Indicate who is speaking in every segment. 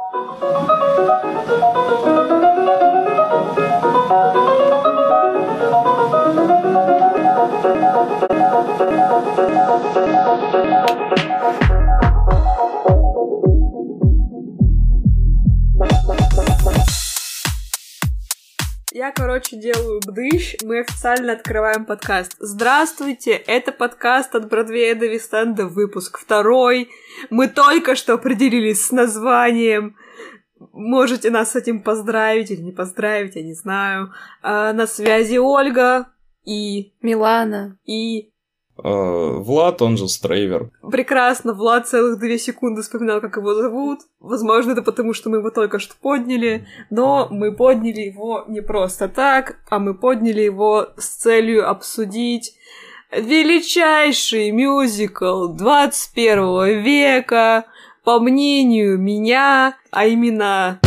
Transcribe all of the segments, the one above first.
Speaker 1: Thank you. Я, короче, делаю бдыщ, мы официально открываем подкаст. Здравствуйте, это подкаст от Бродвея до Вистенда, выпуск второй. Мы только что определились с названием. Можете нас с этим поздравить или не поздравить, я не знаю. А, на связи Ольга и...
Speaker 2: Милана.
Speaker 1: И...
Speaker 3: Э, Влад, он же Стрейвер.
Speaker 1: Прекрасно, Влад целых две секунды вспоминал, как его зовут. Возможно, это потому, что мы его только что подняли, но мы подняли его не просто так, а мы подняли его с целью обсудить величайший мюзикл 21 века, по мнению меня, а именно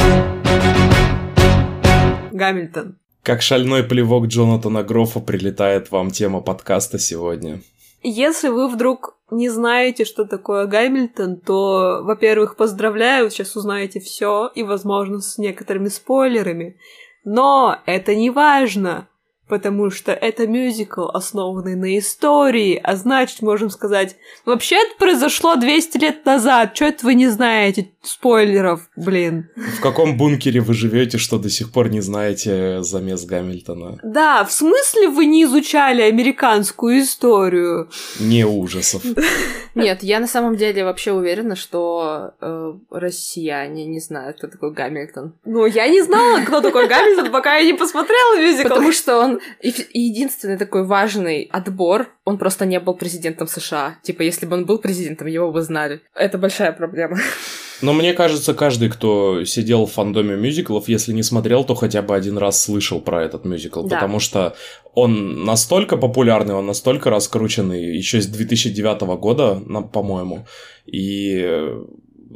Speaker 1: Гамильтон.
Speaker 3: Как шальной плевок Джонатана Грофа прилетает вам тема подкаста сегодня.
Speaker 1: Если вы вдруг не знаете, что такое Гамильтон, то, во-первых, поздравляю, сейчас узнаете все и, возможно, с некоторыми спойлерами. Но это не важно, потому что это мюзикл, основанный на истории, а значит, можем сказать, вообще это произошло 200 лет назад, что это вы не знаете спойлеров, блин.
Speaker 3: В каком бункере вы живете, что до сих пор не знаете замес Гамильтона?
Speaker 1: Да, в смысле вы не изучали американскую историю?
Speaker 3: Не ужасов.
Speaker 2: Нет, я на самом деле вообще уверена, что э, россияне не знают, кто такой Гамильтон.
Speaker 1: Ну, я не знала, кто такой Гамильтон, пока я не посмотрела мюзикл.
Speaker 2: Потому что он и единственный такой важный отбор, он просто не был президентом США. Типа, если бы он был президентом, его бы знали. Это большая проблема.
Speaker 3: Но мне кажется, каждый, кто сидел в фандоме мюзиклов, если не смотрел, то хотя бы один раз слышал про этот мюзикл,
Speaker 2: Да.
Speaker 3: потому что он настолько популярный, он настолько раскрученный, еще с 2009 года, на- по-моему, и э,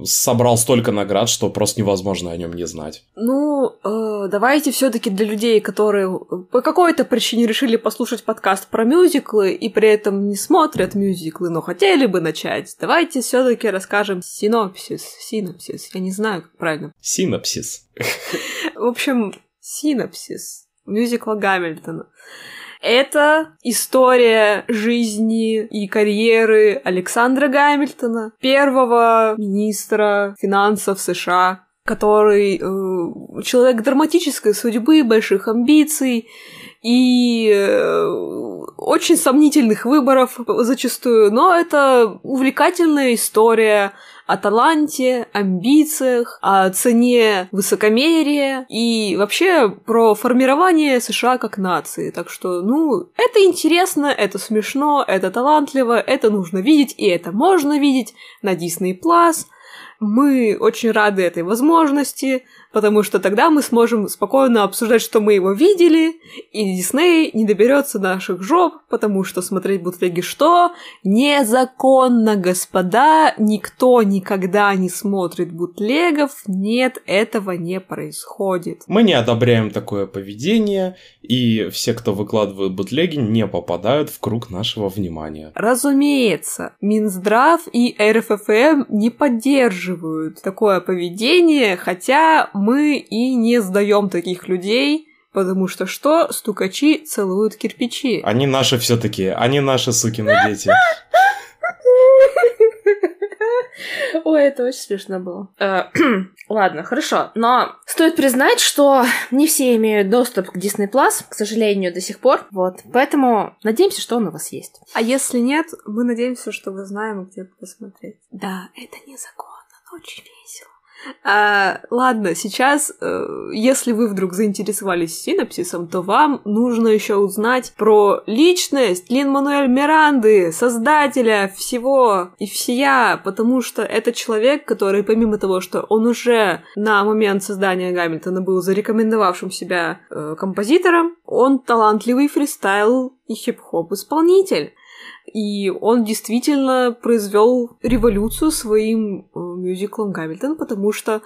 Speaker 3: собрал столько наград, что просто невозможно о нем не знать.
Speaker 1: Ну, э, давайте все-таки для людей, которые по какой-то причине решили послушать подкаст про мюзиклы и при этом не смотрят мюзиклы, но хотели бы начать, давайте все-таки расскажем синопсис. Синопсис, я не знаю, как правильно.
Speaker 3: Синапсис.
Speaker 1: В общем, синопсис мюзикла Гамильтона. Это история жизни и карьеры Александра Гамильтона, первого министра финансов США, который э, человек драматической судьбы, больших амбиций и э, очень сомнительных выборов зачастую, но это увлекательная история о таланте, амбициях, о цене высокомерия и вообще про формирование США как нации. Так что, ну, это интересно, это смешно, это талантливо, это нужно видеть, и это можно видеть на Disney+. Мы очень рады этой возможности, потому что тогда мы сможем спокойно обсуждать, что мы его видели, и Дисней не доберется наших жоп, потому что смотреть бутлеги что? Незаконно, господа, никто никогда не смотрит бутлегов, нет, этого не происходит.
Speaker 3: Мы не одобряем такое поведение, и все, кто выкладывают бутлеги, не попадают в круг нашего внимания.
Speaker 1: Разумеется, Минздрав и РФФМ не поддерживают такое поведение, хотя мы и не сдаем таких людей, потому что что? Стукачи целуют кирпичи.
Speaker 3: Они наши все-таки, они наши сукины дети.
Speaker 2: Ой, это очень смешно было. Э, Ладно, хорошо. Но стоит признать, что не все имеют доступ к Disney Plus, к сожалению, до сих пор. Вот. Поэтому надеемся, что он у вас есть.
Speaker 1: А если нет, мы надеемся, что вы знаем, где посмотреть. Да, это незаконно, но очень. А, ладно, сейчас, э, если вы вдруг заинтересовались синапсисом, то вам нужно еще узнать про личность Лин Мануэль Миранды, создателя всего и всея, потому что это человек, который, помимо того, что он уже на момент создания Гамильтона был зарекомендовавшим себя э, композитором, он талантливый фристайл и хип-хоп исполнитель. И он действительно произвел революцию своим э, мюзиклом Гамильтон, потому что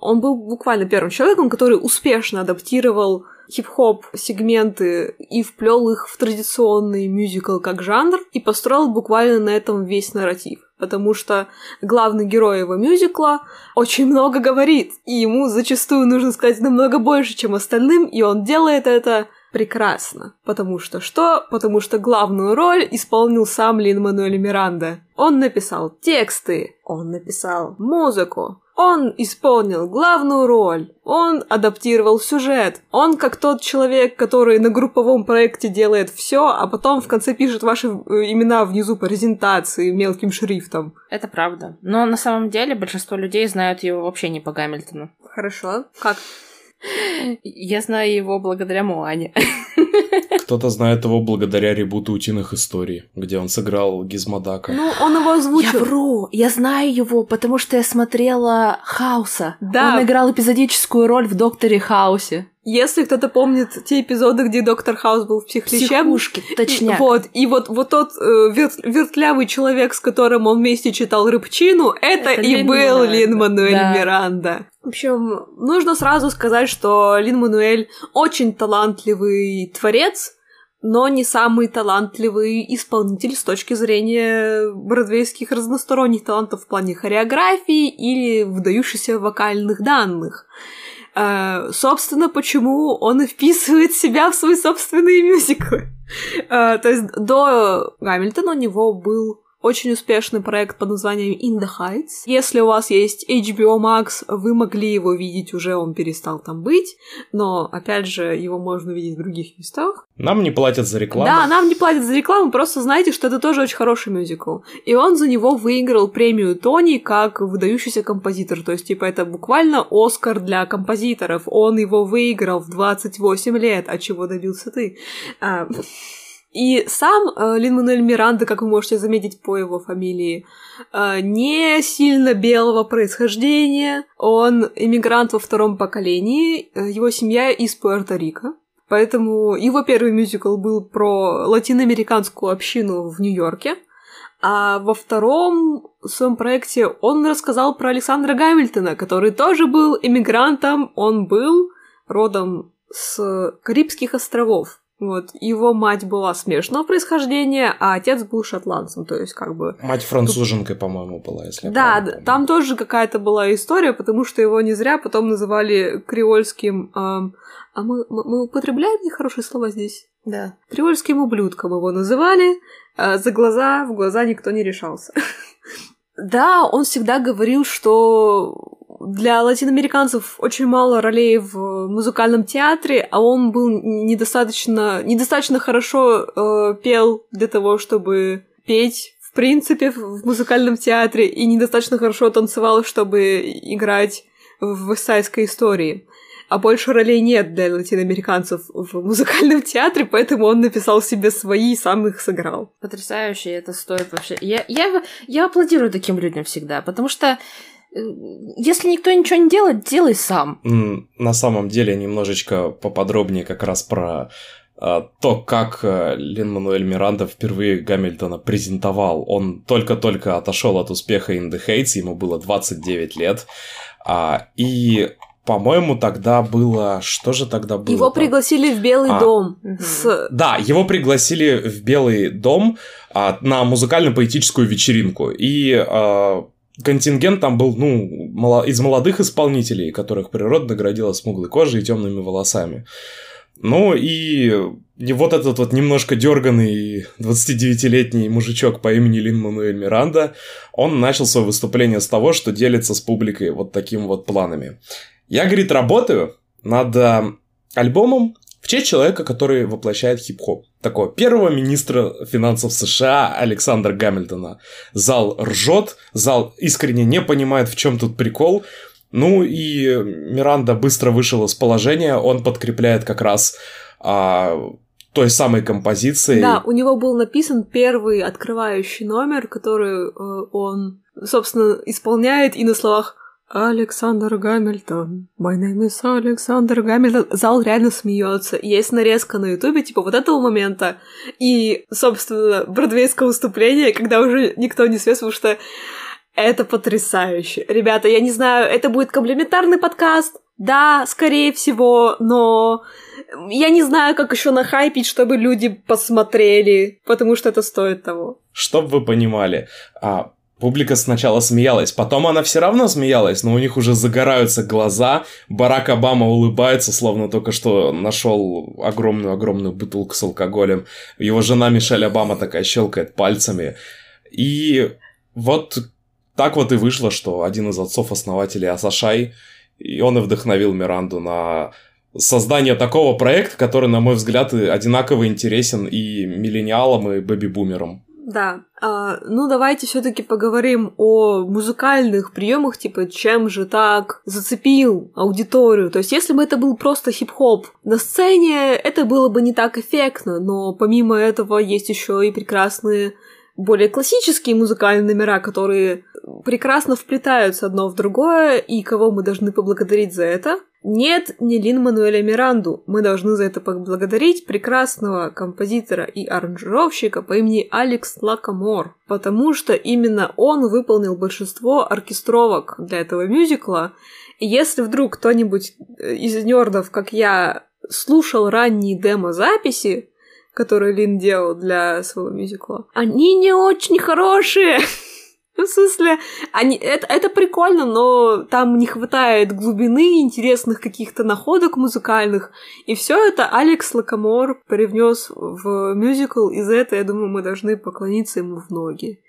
Speaker 1: он был буквально первым человеком, который успешно адаптировал хип-хоп сегменты и вплел их в традиционный мюзикл как жанр и построил буквально на этом весь нарратив. потому что главный герой его мюзикла очень много говорит, и ему зачастую нужно сказать намного больше, чем остальным, и он делает это прекрасно. Потому что что? Потому что главную роль исполнил сам Лин-Мануэль Миранда. Он написал тексты, он написал музыку, он исполнил главную роль, он адаптировал сюжет, он как тот человек, который на групповом проекте делает все, а потом в конце пишет ваши э, имена внизу по презентации мелким шрифтом.
Speaker 2: Это правда. Но на самом деле большинство людей знают его вообще не по Гамильтону.
Speaker 1: Хорошо. Как?
Speaker 2: Я знаю его благодаря Моане.
Speaker 3: Кто-то знает его благодаря ребуту «Утиных историй», где он сыграл Гизмодака.
Speaker 1: Ну, он его озвучил.
Speaker 2: Я вру, я знаю его, потому что я смотрела Хауса.
Speaker 1: Да.
Speaker 2: Он играл эпизодическую роль в Докторе Хаусе.
Speaker 1: Если кто-то помнит те эпизоды, где доктор Хаус был в психлечебном,
Speaker 2: Психушки, точняк.
Speaker 1: Вот, и вот, вот тот э, вер- вертлявый человек, с которым он вместе читал Рыбчину, это,
Speaker 2: Это
Speaker 1: и
Speaker 2: Лин
Speaker 1: был
Speaker 2: Миранда.
Speaker 1: Лин-Мануэль
Speaker 2: Да.
Speaker 1: Миранда. В общем, нужно сразу сказать, что Лин-Мануэль очень талантливый творец, но не самый талантливый исполнитель с точки зрения бродвейских разносторонних талантов в плане хореографии или выдающихся вокальных данных. Э, собственно, почему он вписывает себя в свои собственные мюзиклы. Э, то есть до Гамильтона у него был очень успешный проект под названием In the Heights. Если у вас есть HBO Max, вы могли его видеть уже, он перестал там быть, но, опять же, его можно видеть в других местах.
Speaker 3: Нам не платят за рекламу.
Speaker 1: Да, нам не платят за рекламу, просто знайте, что это тоже очень хороший мюзикл. И он за него выиграл премию Тони как выдающийся композитор. То есть, типа, это буквально Оскар для композиторов. Он его выиграл в 28 лет. А чего добился ты? А, И сам э, Лин-Мануэль Миранда, как вы можете заметить по его фамилии, э, не сильно белого происхождения. Он иммигрант во втором поколении. Э, Его семья из Пуэрто-Рико. Поэтому его первый мюзикл был про латиноамериканскую общину в Нью-Йорке. А во втором своем проекте он рассказал про Александра Гамильтона, который тоже был иммигрантом. Он был родом с Карибских островов. Вот. Его мать была смешанного происхождения, а отец был шотландцем, то есть как бы...
Speaker 3: Мать француженкой, по-моему, была, если я
Speaker 1: Да, д-
Speaker 3: помню.
Speaker 1: там тоже какая-то была история, потому что его не зря потом называли креольским... ам, а мы, мы, употребляем нехорошие слова здесь?
Speaker 2: Да.
Speaker 1: Креольским ублюдком его называли. а за глаза, в глаза никто не решался. Да, он всегда говорил, что для латиноамериканцев очень мало ролей в музыкальном театре, а он был недостаточно, недостаточно хорошо э, пел для того, чтобы петь в принципе в музыкальном театре, и недостаточно хорошо танцевал, чтобы играть в вестсайдской истории. А больше ролей нет для латиноамериканцев в музыкальном театре, поэтому он написал себе свои и сам их сыграл.
Speaker 2: Потрясающе, это стоит вообще. Я, я, я аплодирую таким людям всегда, потому что э, если никто ничего не делает, делай сам.
Speaker 3: На самом деле, немножечко поподробнее как раз про а, то, как э, Лин-Мануэль Миранда впервые Гамильтона презентовал. Он только-только отошел от успеха In the Heights, ему было 29 лет. А, и, по-моему, тогда было... Что же тогда было?
Speaker 1: Его пригласили в Белый
Speaker 3: А.
Speaker 1: дом с
Speaker 3: Да, его пригласили в Белый дом а, на музыкально-поэтическую вечеринку. И а, контингент там был, ну, мало- из молодых исполнителей, которых природа наградила смуглой кожей и темными волосами. Ну и, и вот этот вот немножко дерганный 29-летний мужичок по имени Лин Мануэль Миранда, он начал свое выступление с того, что делится с публикой вот такими вот планами. Я, говорит, работаю над а, альбомом в честь человека, который воплощает хип-хоп. Такого первого министра финансов США Александра Гамильтона. Зал ржет, зал искренне не понимает, в чем тут прикол. Ну и Миранда быстро вышел из положения, он подкрепляет как раз а, той самой композицией.
Speaker 1: Да, у него был написан первый открывающий номер, который э, он, собственно, исполняет и на словах Александр Гамильтон. My name is Александр Гамильтон. Зал реально смеется. Есть нарезка на Ютубе, типа вот этого момента. И, собственно, бродвейское выступление, когда уже никто не свет, потому что это потрясающе. Ребята, я не знаю, это будет комплементарный подкаст. Да, скорее всего, но я не знаю, как еще нахайпить, чтобы люди посмотрели, потому что это стоит того.
Speaker 3: Чтоб вы понимали, а, Публика сначала смеялась, потом она все равно смеялась, но у них уже загораются глаза. Барак Обама улыбается, словно только что нашел огромную-огромную бутылку с алкоголем. Его жена Мишель Обама такая щелкает пальцами. И вот так вот и вышло, что один из отцов-основателей Асашай, и он и вдохновил Миранду на создание такого проекта, который, на мой взгляд, одинаково интересен и миллениалам, и бэби-бумерам.
Speaker 1: Да. А, ну, давайте все-таки поговорим о музыкальных приемах, типа, чем же так зацепил аудиторию. То есть, если бы это был просто хип-хоп на сцене, это было бы не так эффектно, но помимо этого есть еще и прекрасные более классические музыкальные номера, которые прекрасно вплетаются одно в другое, и кого мы должны поблагодарить за это. Нет, не Лин Мануэля Миранду. Мы должны за это поблагодарить прекрасного композитора и аранжировщика по имени Алекс Лакамор, потому что именно он выполнил большинство оркестровок для этого мюзикла. И если вдруг кто-нибудь э, из нердов, как я, слушал ранние демо-записи, которые Лин делал для своего мюзикла, они не очень хорошие. Ну, в смысле, они, это, это прикольно, но там не хватает глубины, интересных каких-то находок музыкальных. И все это Алекс Лакамор привнес в мюзикл, и за это, я думаю, мы должны поклониться ему в ноги.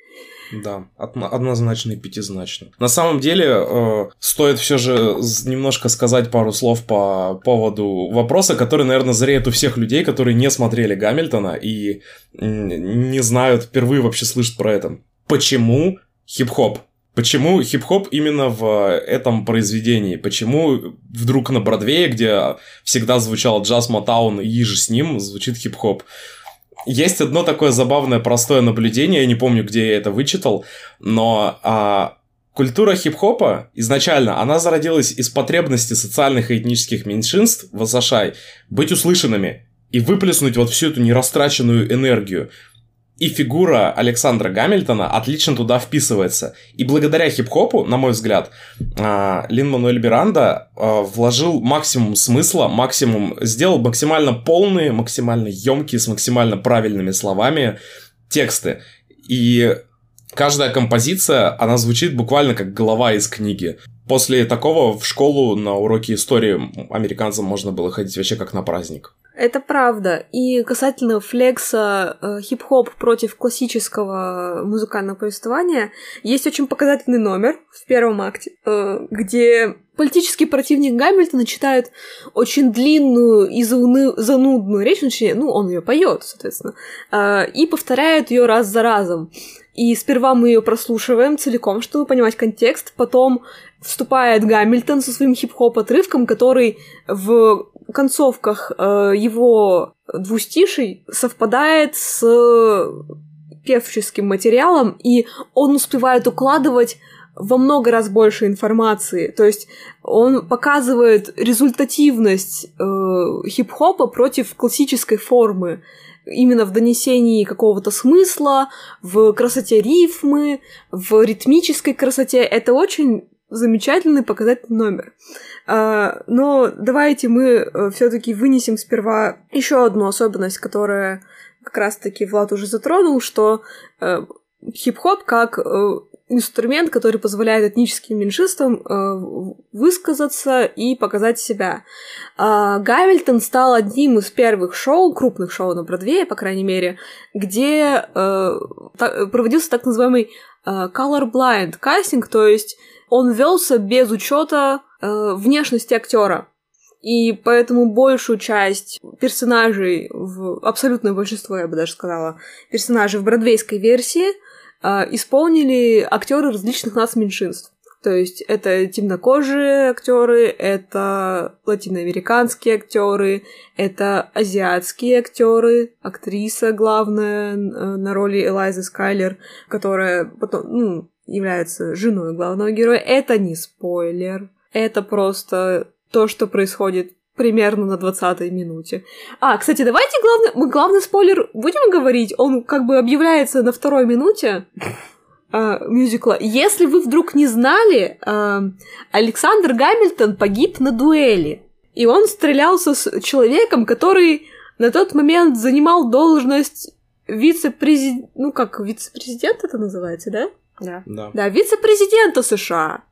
Speaker 3: Да, однозначно и пятизначно. На самом деле, э, стоит все же немножко сказать пару слов по поводу вопроса, который, наверное, зреет у всех людей, которые не смотрели Гамильтона и не знают, впервые вообще слышат про это. Почему хип-хоп. Почему хип-хоп именно в этом произведении? Почему вдруг на Бродвее, где всегда звучал джаз Мотаун и же с ним, звучит хип-хоп? Есть одно такое забавное простое наблюдение, я не помню, где я это вычитал, но а, культура хип-хопа изначально, она зародилась из потребности социальных и этнических меньшинств в США быть услышанными и выплеснуть вот всю эту нерастраченную энергию. И фигура Александра Гамильтона отлично туда вписывается. И благодаря хип-хопу, на мой взгляд, а, Лин Мануэль Миранда а, вложил максимум смысла, максимум, сделал максимально полные, максимально емкие, с максимально правильными словами тексты. И каждая композиция, она звучит буквально как голова из книги. После такого в школу на уроки истории американцам можно было ходить вообще как на праздник.
Speaker 1: Это правда. И касательно флекса э, хип-хоп против классического музыкального повествования, есть очень показательный номер в первом акте, э, где политический противник Гамильтона читает очень длинную и зауны... занудную речь, ну, он ее поет, соответственно, э, и повторяет ее раз за разом. И сперва мы ее прослушиваем целиком, чтобы понимать контекст, потом вступает Гамильтон со своим хип-хоп отрывком, который в концовках э, его двустишей совпадает с певческим материалом, и он успевает укладывать во много раз больше информации. То есть он показывает результативность э, хип-хопа против классической формы именно в донесении какого-то смысла, в красоте рифмы, в ритмической красоте. Это очень замечательный показательный номер. А, но давайте мы э, все-таки вынесем сперва еще одну особенность, которая как раз-таки Влад уже затронул, что э, хип-хоп как э, инструмент, который позволяет этническим меньшинствам э, высказаться и показать себя. Э, Гамильтон стал одним из первых шоу, крупных шоу на Бродвее, по крайней мере, где э, та, проводился так называемый э, colorblind кастинг, то есть он велся без учета э, внешности актера. И поэтому большую часть персонажей, в абсолютное большинство, я бы даже сказала, персонажей в бродвейской версии исполнили актеры различных нас меньшинств. То есть это темнокожие актеры, это латиноамериканские актеры, это азиатские актеры, актриса главная э, на роли Элайзы Скайлер, которая потом, ну, является женой главного героя. Это не спойлер. Это просто то, что происходит примерно на 20-й минуте. А, кстати, давайте главный, мы главный спойлер будем говорить. Он как бы объявляется на второй минуте э, мюзикла. Если вы вдруг не знали, э, Александр Гамильтон погиб на дуэли. И он стрелялся с человеком, который на тот момент занимал должность вице-президент... Ну, как вице-президент это называется, да?
Speaker 2: Да.
Speaker 3: Да.
Speaker 1: Да, вице-президента США.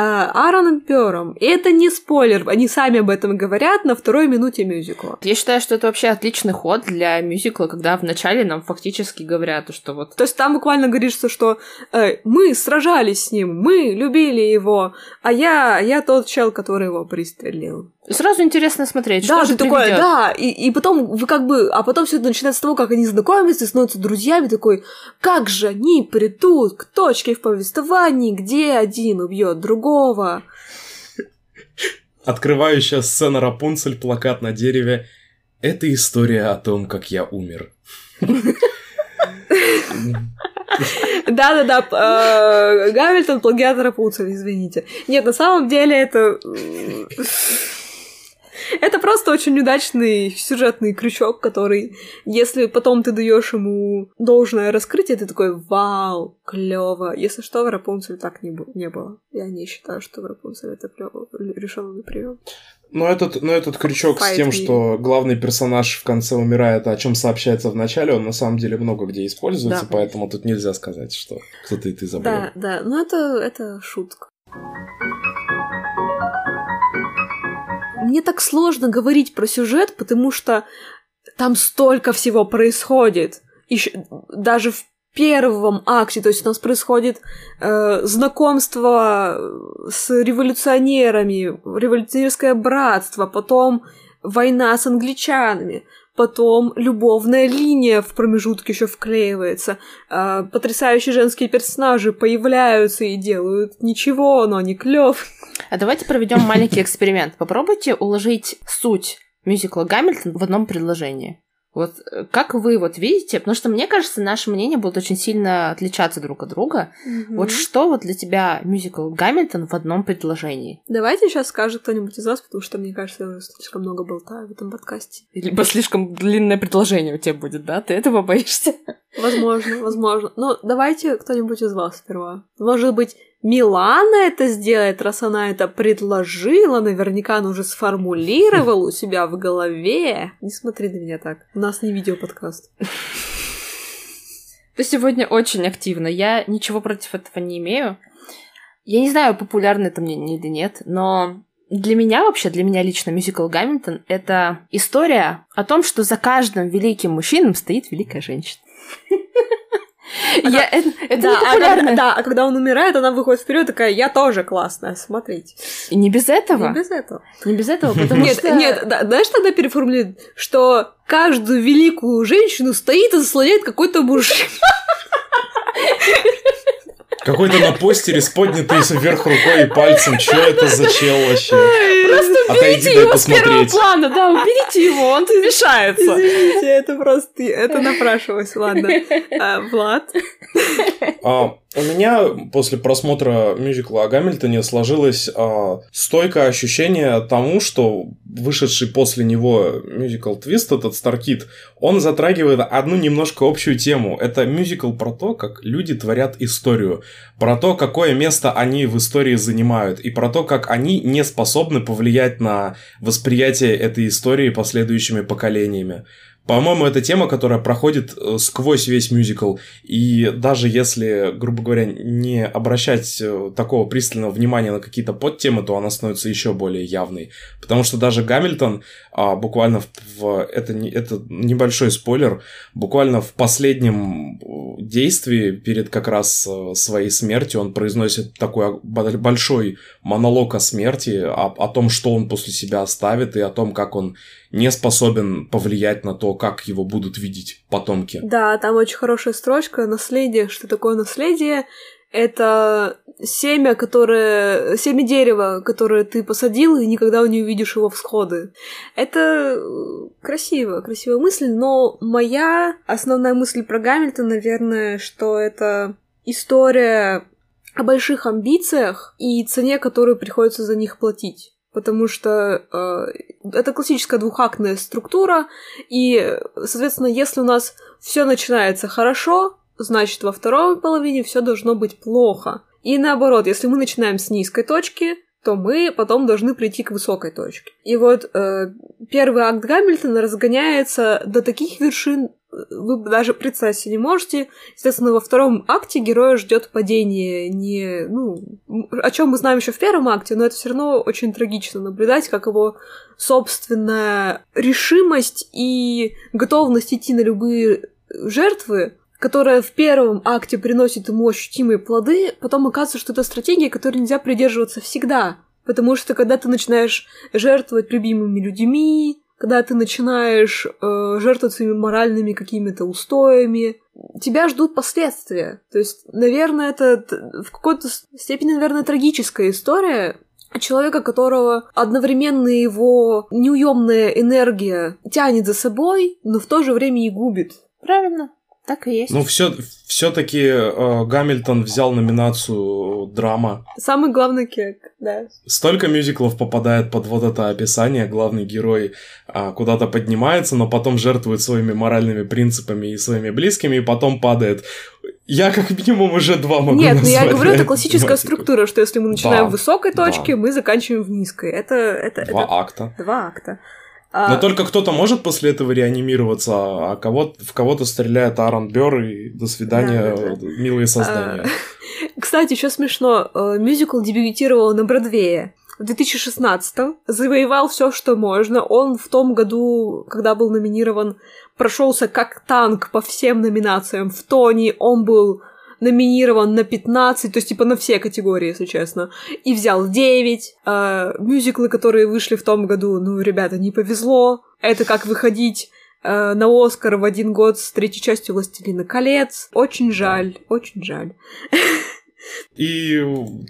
Speaker 1: А, Аароном Пёром. И это не спойлер, они сами об этом говорят на второй минуте мюзикла.
Speaker 2: Я считаю, что это вообще отличный ход для мюзикла, когда вначале нам фактически говорят, что вот
Speaker 1: То есть там буквально говорится, что э, мы сражались с ним, мы любили его, а я, я тот чел, который его пристрелил.
Speaker 2: Сразу интересно смотреть,
Speaker 1: да,
Speaker 2: что же
Speaker 1: ты такой,
Speaker 2: приведёт.
Speaker 1: да, и, и потом вы как бы, а потом все это начинается с того, как они знакомятся, становятся друзьями, такой, как же они придут к точке в повествовании, где один убьет другого.
Speaker 3: Открывающая сцена Рапунцель, плакат на дереве. Это история о том, как я умер.
Speaker 1: Да-да-да, э, Гамильтон плагиатор Рапунцель, извините. Нет, на самом деле это... Это просто очень удачный сюжетный крючок, который, если потом ты даешь ему должное раскрытие, ты такой, вау, клево. Если что, в Рапунцель так не, не было. Я не считаю, что в Рапунцель это клево решенный прием.
Speaker 3: Но этот, но этот крючок с
Speaker 1: Fight
Speaker 3: тем,
Speaker 1: me.
Speaker 3: что главный персонаж в конце умирает, о чем сообщается в начале, он на самом деле много где используется,
Speaker 1: Да.
Speaker 3: поэтому тут нельзя сказать, что кто-то и ты забыл.
Speaker 1: Да, да, но это, это шутка. Мне так сложно говорить про сюжет, потому что там столько всего происходит. Ещё даже в первом акте, то есть у нас происходит э, знакомство с революционерами, революционерское братство, потом война с англичанами, потом любовная линия в промежутке еще вклеивается, э, потрясающие женские персонажи появляются и делают ничего, но они клёв.
Speaker 2: А давайте проведем маленький эксперимент. Попробуйте уложить суть мюзикла Гамильтон в одном предложении. Вот э, как вы вот видите, потому что мне кажется, наши мнения будут очень сильно отличаться друг от друга. Вот что вот для тебя мюзикл Гамильтон в одном предложении?
Speaker 1: Давайте сейчас скажет кто-нибудь из вас, потому что мне кажется, я уже слишком много болтаю в этом подкасте.
Speaker 2: Либо слишком длинное предложение у тебя будет, да? Ты этого боишься?
Speaker 1: Возможно, возможно. Но давайте кто-нибудь из вас сперва. Может быть, Милана это сделает, раз она это предложила, наверняка она уже сформулировала у себя в голове. Не смотри на меня так. У нас не видеоподкаст.
Speaker 2: Ты сегодня очень активно. Я ничего против этого не имею. Я не знаю, популярно это мнение или нет, но для меня вообще, для меня лично мюзикл Гамильтон — это история о том, что за каждым великим мужчином стоит великая женщина. Я- Это это
Speaker 1: да, а да, а когда он умирает, она выходит вперед такая, я тоже классная, смотрите.
Speaker 2: И Не без этого.
Speaker 1: Не без этого.
Speaker 2: Не без этого, потому
Speaker 1: Нет,
Speaker 2: что...
Speaker 1: нет, да, знаешь, тогда переформулируют, что каждую великую женщину стоит и заслоняет какой-то мужик.
Speaker 3: Какой-то на постере с поднятой вверх рукой и пальцем. Че это за чел вообще?
Speaker 2: Просто
Speaker 3: Отойди,
Speaker 2: уберите его с первого
Speaker 3: посмотреть.
Speaker 2: плана, да, уберите его, он мешается.
Speaker 1: Извините, это просто... Это напрашивалось, ладно. А, Влад?
Speaker 3: А, у меня после просмотра мюзикла о Гамильтоне сложилось а, стойкое ощущение тому, что вышедший после него мюзикл Твист, этот Старкит, он затрагивает одну немножко общую тему. Это мюзикл про то, как люди творят историю, про то, какое место они в истории занимают, и про то, как они не способны повлиять на восприятие этой истории последующими поколениями. По-моему, это тема, которая проходит э, сквозь весь мюзикл. И даже если, грубо говоря, не обращать э, такого пристального внимания на какие-то подтемы, то она становится еще более явной. Потому что даже Гамильтон а, буквально в, в- это, не- это небольшой спойлер, буквально в последнем э, действии перед как раз э, своей смертью он произносит такой бо- большой монолог о смерти, о, о том, что он после себя оставит, и о том, как он не способен повлиять на то, как его будут видеть потомки.
Speaker 1: Да, там очень хорошая строчка. Наследие. Что такое наследие? Это семя, которое... Семя дерева, которое ты посадил, и никогда не увидишь его всходы. Это э, красиво, красивая мысль, но моя основная мысль про Гамильтон, наверное, что это история о больших амбициях и цене, которую приходится за них платить. Потому что э, это классическая двухактная структура, и, соответственно, если у нас все начинается хорошо, значит, во второй половине все должно быть плохо. И наоборот, если мы начинаем с низкой точки, то мы потом должны прийти к высокой точке. И вот э, первый акт Гамильтона разгоняется до таких вершин вы даже представить себе не можете. Естественно, во втором акте героя ждет падение. Не, ну, о чем мы знаем еще в первом акте, но это все равно очень трагично наблюдать, как его собственная решимость и готовность идти на любые жертвы которая в первом акте приносит ему ощутимые плоды, потом оказывается, что это стратегия, которой нельзя придерживаться всегда. Потому что когда ты начинаешь жертвовать любимыми людьми, когда ты начинаешь э, жертвовать своими моральными какими-то устоями, тебя ждут последствия. То есть, наверное, это в какой-то степени, наверное, трагическая история человека, которого одновременно его неуемная энергия тянет за собой, но в то же время и губит.
Speaker 2: Правильно. Так и есть.
Speaker 3: Ну, все, все-таки э, Гамильтон взял номинацию драма.
Speaker 1: Самый главный кек, да.
Speaker 3: Столько мюзиклов попадает под вот это описание. Главный герой э, куда-то поднимается, но потом жертвует своими моральными принципами и своими близкими, и потом падает. Я как минимум уже два могу
Speaker 1: Нет,
Speaker 3: ну
Speaker 1: я говорю, это классическая тематику. структура, что если мы начинаем да, в высокой точке, да. мы заканчиваем в низкой. Это, это,
Speaker 3: два
Speaker 1: это...
Speaker 3: акта.
Speaker 1: Два акта.
Speaker 3: Но а... только кто-то может после этого реанимироваться, а кого в кого-то стреляет Аарон Бёр, и до свидания, да, да, да. милые создания.
Speaker 1: А... Кстати, еще смешно, э, мюзикл дебютировал на Бродвее в 2016 завоевал все, что можно. Он в том году, когда был номинирован, прошелся как танк по всем номинациям. В Тони он был номинирован на 15, то есть типа на все категории, если честно, и взял 9. Э, мюзиклы, которые вышли в том году, ну, ребята, не повезло. Это как выходить э, на Оскар в один год с третьей частью «Властелина колец». Очень жаль, очень жаль.
Speaker 3: И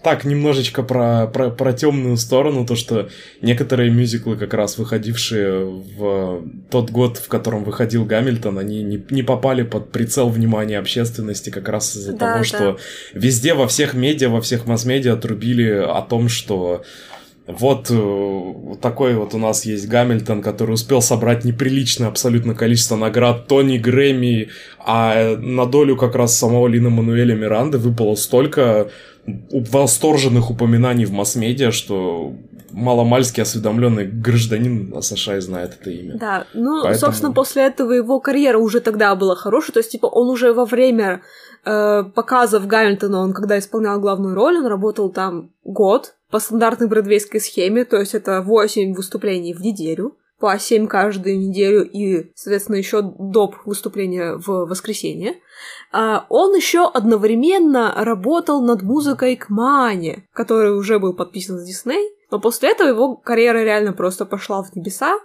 Speaker 3: так, немножечко про, про, про темную сторону, то, что некоторые мюзиклы, как раз выходившие в тот год, в котором выходил Гамильтон, они не, не попали под прицел внимания общественности как раз из-за да, того, да. что везде, во всех медиа, во всех масс-медиа отрубили о том, что вот э, такой вот у нас есть Гамильтон, который успел собрать неприличное абсолютно количество наград Тони Грэмми, а на долю как раз самого Лина Мануэля Миранды выпало столько восторженных упоминаний в масс-медиа, что маломальски осведомленный гражданин США знает это имя.
Speaker 1: Да, ну, Поэтому... собственно, после этого его карьера уже тогда была хорошая, то есть, типа, он уже во время э, показов Гамильтона, он когда исполнял главную роль, он работал там год, по стандартной бродвейской схеме, то есть это 8 выступлений в неделю, по 7 каждую неделю и, соответственно, еще доп. выступления в воскресенье. А он еще одновременно работал над музыкой к Мане, который уже был подписан с Дисней, но после этого его карьера реально просто пошла в небеса.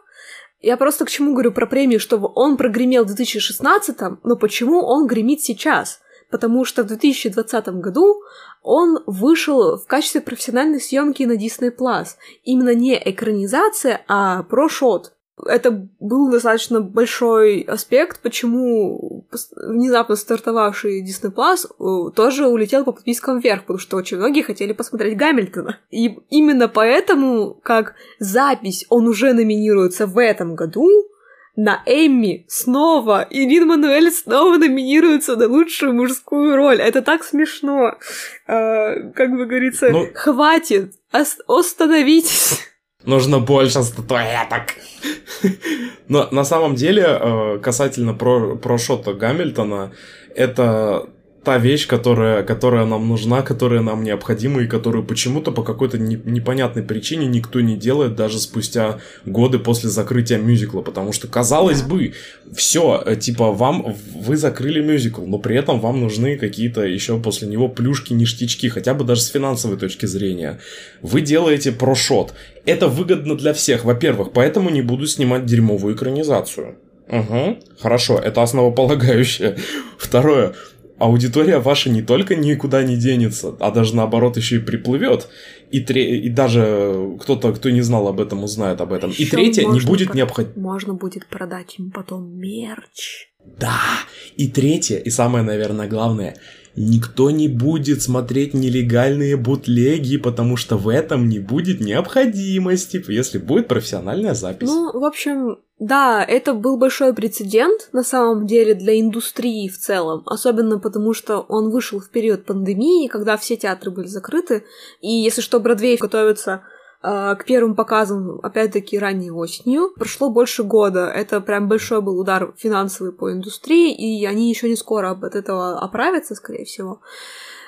Speaker 1: Я просто к чему говорю про премию, чтобы он прогремел в 2016, но почему он гремит сейчас? Потому что в 2020 году он вышел в качестве профессиональной съемки на Disney Plus. Именно не экранизация, а прошот. Это был достаточно большой аспект, почему внезапно стартовавший Disney Plus э, тоже улетел по подпискам вверх, потому что очень многие хотели посмотреть Гамильтона. И именно поэтому, как запись, он уже номинируется в этом году, на Эмми снова, и Лин Мануэль снова номинируется на лучшую мужскую роль. Это так смешно. Э, как бы говорится, ну, хватит, остановитесь.
Speaker 3: Нужно больше статуэток. Но на самом деле, э, касательно про, про шота Гамильтона, это та вещь, которая, которая нам нужна, которая нам необходима и которую почему-то по какой-то не, непонятной причине никто не делает даже спустя годы после закрытия мюзикла, потому что, казалось бы, все, э, типа, вам, вы закрыли мюзикл, но при этом вам нужны какие-то еще после него плюшки, ништячки, хотя бы даже с финансовой точки зрения. Вы делаете прошот. Это выгодно для всех, во-первых, поэтому не буду снимать дерьмовую экранизацию. Угу, хорошо, это основополагающее. Второе, аудитория ваша не только никуда не денется, а даже наоборот еще и приплывет. И, тре... и даже кто-то, кто не знал об этом, узнает об этом. Еще и третье, не будет
Speaker 1: по...
Speaker 3: необходимо.
Speaker 1: Можно будет продать им потом мерч.
Speaker 3: Да. И третье, и самое, наверное, главное, никто не будет смотреть нелегальные бутлеги, потому что в этом не будет необходимости, если будет профессиональная запись.
Speaker 1: Ну, в общем, да, это был большой прецедент, на самом деле, для индустрии в целом, особенно потому, что он вышел в период пандемии, когда все театры были закрыты, и если что, Бродвей готовится э, к первым показам, опять-таки, ранней осенью. Прошло больше года. Это прям большой был удар финансовый по индустрии, и они еще не скоро от этого оправятся, скорее всего.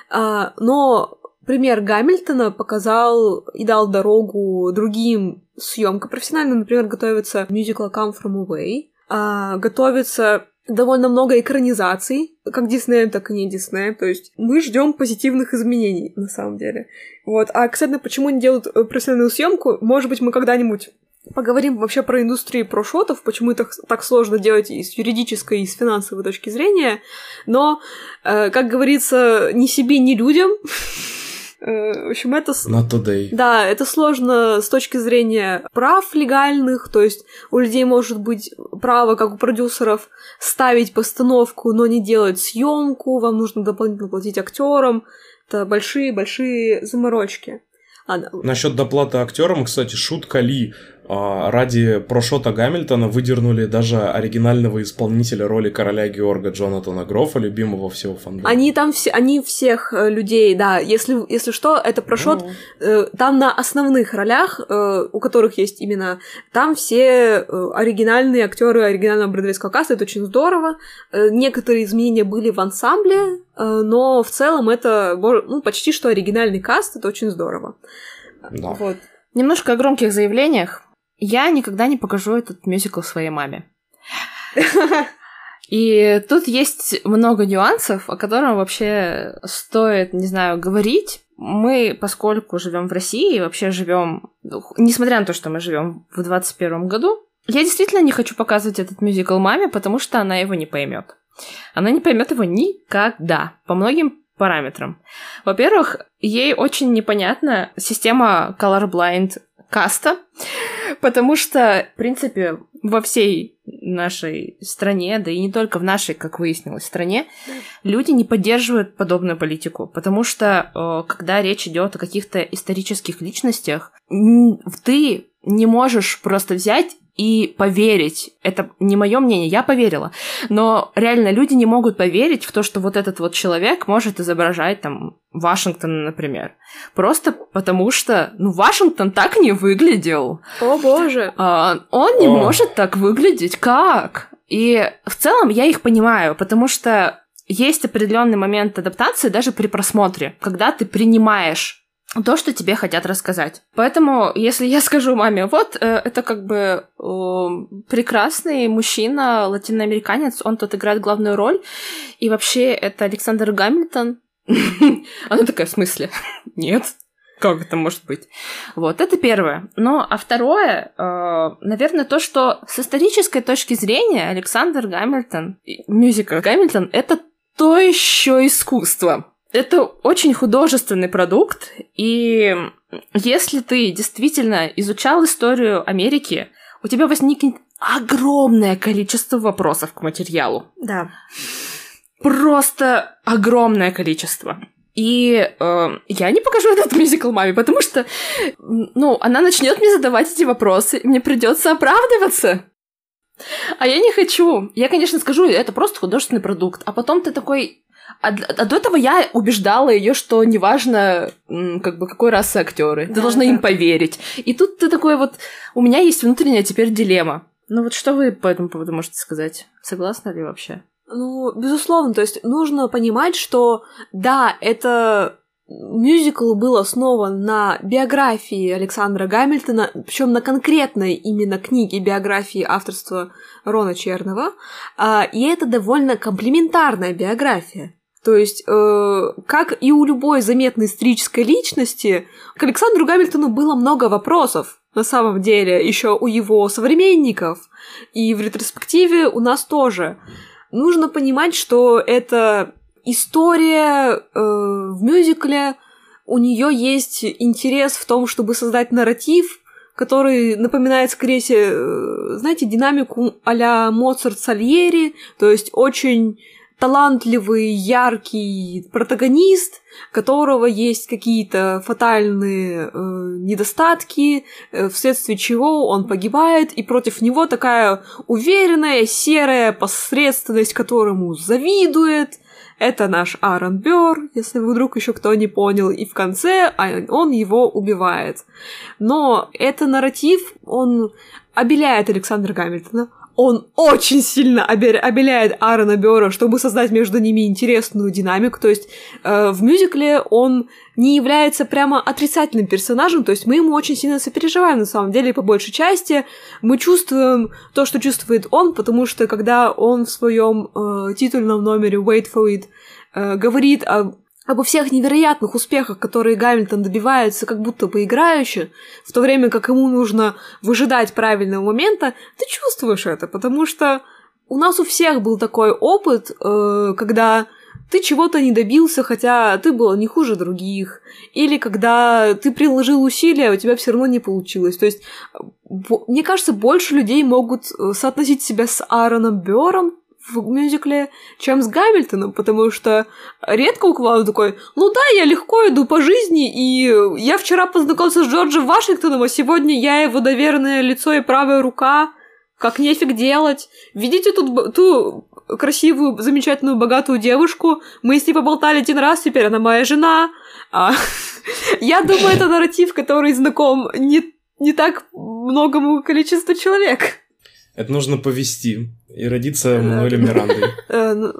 Speaker 1: А, но пример Гамильтона показал и дал дорогу другим съемкам. Профессионально, например, готовится мюзикл Come From Away, а, готовится довольно много экранизаций, как Диснеем, так и не Диснеем. То есть мы ждем позитивных изменений, на самом деле. Вот. А, кстати, почему не делают э, профессиональную съемку? Может быть, мы когда-нибудь поговорим вообще про индустрию, про шотов, почему это так сложно делать и с юридической, и с финансовой точки зрения. Но, э, как говорится, ни себе, ни людям в общем, это...
Speaker 3: Not today.
Speaker 1: Да, это сложно с точки зрения прав легальных, то есть у людей может быть право, как у продюсеров, ставить постановку, но не делать съемку, вам нужно дополнительно платить актерам. Это большие-большие заморочки.
Speaker 3: Ладно. Насчет доплаты актерам, кстати, шутка Ли. А, ради прошота Гамильтона выдернули даже оригинального исполнителя роли короля Георга Джонатана Грофа, любимого всего фандома.
Speaker 1: Они там все, они всех э, людей, да, если, если что, это прошот, mm э, там на основных ролях, э, у которых есть именно, там все оригинальные актеры оригинального бродвейского каста, это очень здорово. Некоторые изменения были в ансамбле, но в целом это ну, почти что оригинальный каст, это очень здорово.
Speaker 3: Да.
Speaker 1: Вот.
Speaker 2: Немножко о громких заявлениях. Я никогда не покажу этот мюзикл своей маме. И тут есть много нюансов, о которых вообще стоит, не знаю, говорить. Мы, поскольку живем в России и вообще живем, несмотря на то, что мы живем в 21 году, я действительно не хочу показывать этот мюзикл маме, потому что она его не поймет. Она не поймет его никогда, по многим параметрам. Во-первых, ей очень непонятна система colorblind каста, потому что, в принципе, во всей нашей стране, да и не только в нашей, как выяснилось, стране, люди не поддерживают подобную политику, потому что э, когда речь идет о каких-то исторических личностях, ты не можешь просто взять и поверить. Это не мое мнение, я поверила. Но реально люди не могут поверить в то, что вот этот вот человек может изображать там Вашингтон, например. Просто потому что, ну, Вашингтон так не выглядел.
Speaker 1: О боже.
Speaker 2: А, он не О. может так выглядеть. Как? И в целом я их понимаю, потому что есть определенный момент адаптации даже при просмотре, когда ты принимаешь то, что тебе хотят рассказать. Поэтому, если я скажу маме, вот, э, это как бы э, прекрасный мужчина, латиноамериканец, он тут играет главную роль, и вообще это Александр Гамильтон. Она такая, в смысле? Нет. Как это может быть? Вот, это первое. Ну, а второе, э, наверное, то, что с исторической точки зрения Александр Гамильтон, мюзикл Гамильтон, это то еще искусство. Это очень художественный продукт, и если ты действительно изучал историю Америки, у тебя возникнет огромное количество вопросов к материалу.
Speaker 1: Да.
Speaker 2: Просто огромное количество. И э, я не покажу этот мюзикл маме, потому что, ну, она начнет мне задавать эти вопросы, мне придется оправдываться. А я не хочу. Я, конечно, скажу, это просто художественный продукт. А потом ты такой, а, а до этого я убеждала ее, что неважно, как бы какой расы актеры, ты да, должна да. им поверить. И тут ты такой вот, у меня есть внутренняя теперь дилемма. Ну вот что вы по этому поводу можете сказать? Согласны ли вообще?
Speaker 1: Ну, безусловно, то есть нужно понимать, что да, это мюзикл был основан на биографии Александра Гамильтона, причем на конкретной именно книге биографии авторства Рона Черного, а, и это довольно комплементарная биография. То есть, э, как и у любой заметной исторической личности, к Александру Гамильтону было много вопросов, на самом деле, еще у его современников, и в ретроспективе у нас тоже. Нужно понимать, что это история э, в мюзикле, у нее есть интерес в том, чтобы создать нарратив, который напоминает скорее, э, знаете, динамику а-ля Моцарт Сальери, то есть очень талантливый, яркий протагонист, которого есть какие-то фатальные э, недостатки, э, вследствие чего он погибает, и против него такая уверенная, серая посредственность, которому завидует это наш Аарон Бёр, если вдруг еще кто не понял, и в конце он его убивает. Но это нарратив, он обеляет Александра Гамильтона, он очень сильно обеляет Аарона Бёра, чтобы создать между ними интересную динамику. То есть э, в мюзикле он не является прямо отрицательным персонажем, то есть мы ему очень сильно сопереживаем на самом деле, по большей части мы чувствуем то, что чувствует он, потому что когда он в своем э, титульном номере Wait for It э, говорит о обо всех невероятных успехах, которые Гамильтон добивается как будто бы играюще, в то время как ему нужно выжидать правильного момента, ты чувствуешь это, потому что у нас у всех был такой опыт, э, когда ты чего-то не добился, хотя ты был не хуже других, или когда ты приложил усилия, а у тебя все равно не получилось. То есть, мне кажется, больше людей могут э, соотносить себя с Аароном Бёром, в мюзикле, чем с Гамильтоном, потому что редко у кого такой, ну да, я легко иду по жизни, и я вчера познакомился с Джорджем Вашингтоном, а сегодня я его доверенное лицо и правая рука, как нефиг делать. Видите тут ту красивую, замечательную, богатую девушку? Мы с ней поболтали один раз, теперь она моя жена. А, я думаю, это нарратив, который знаком не, не так многому количеству человек.
Speaker 3: Это нужно повести и родиться Мануэлем Мирандой.
Speaker 1: Э, ну,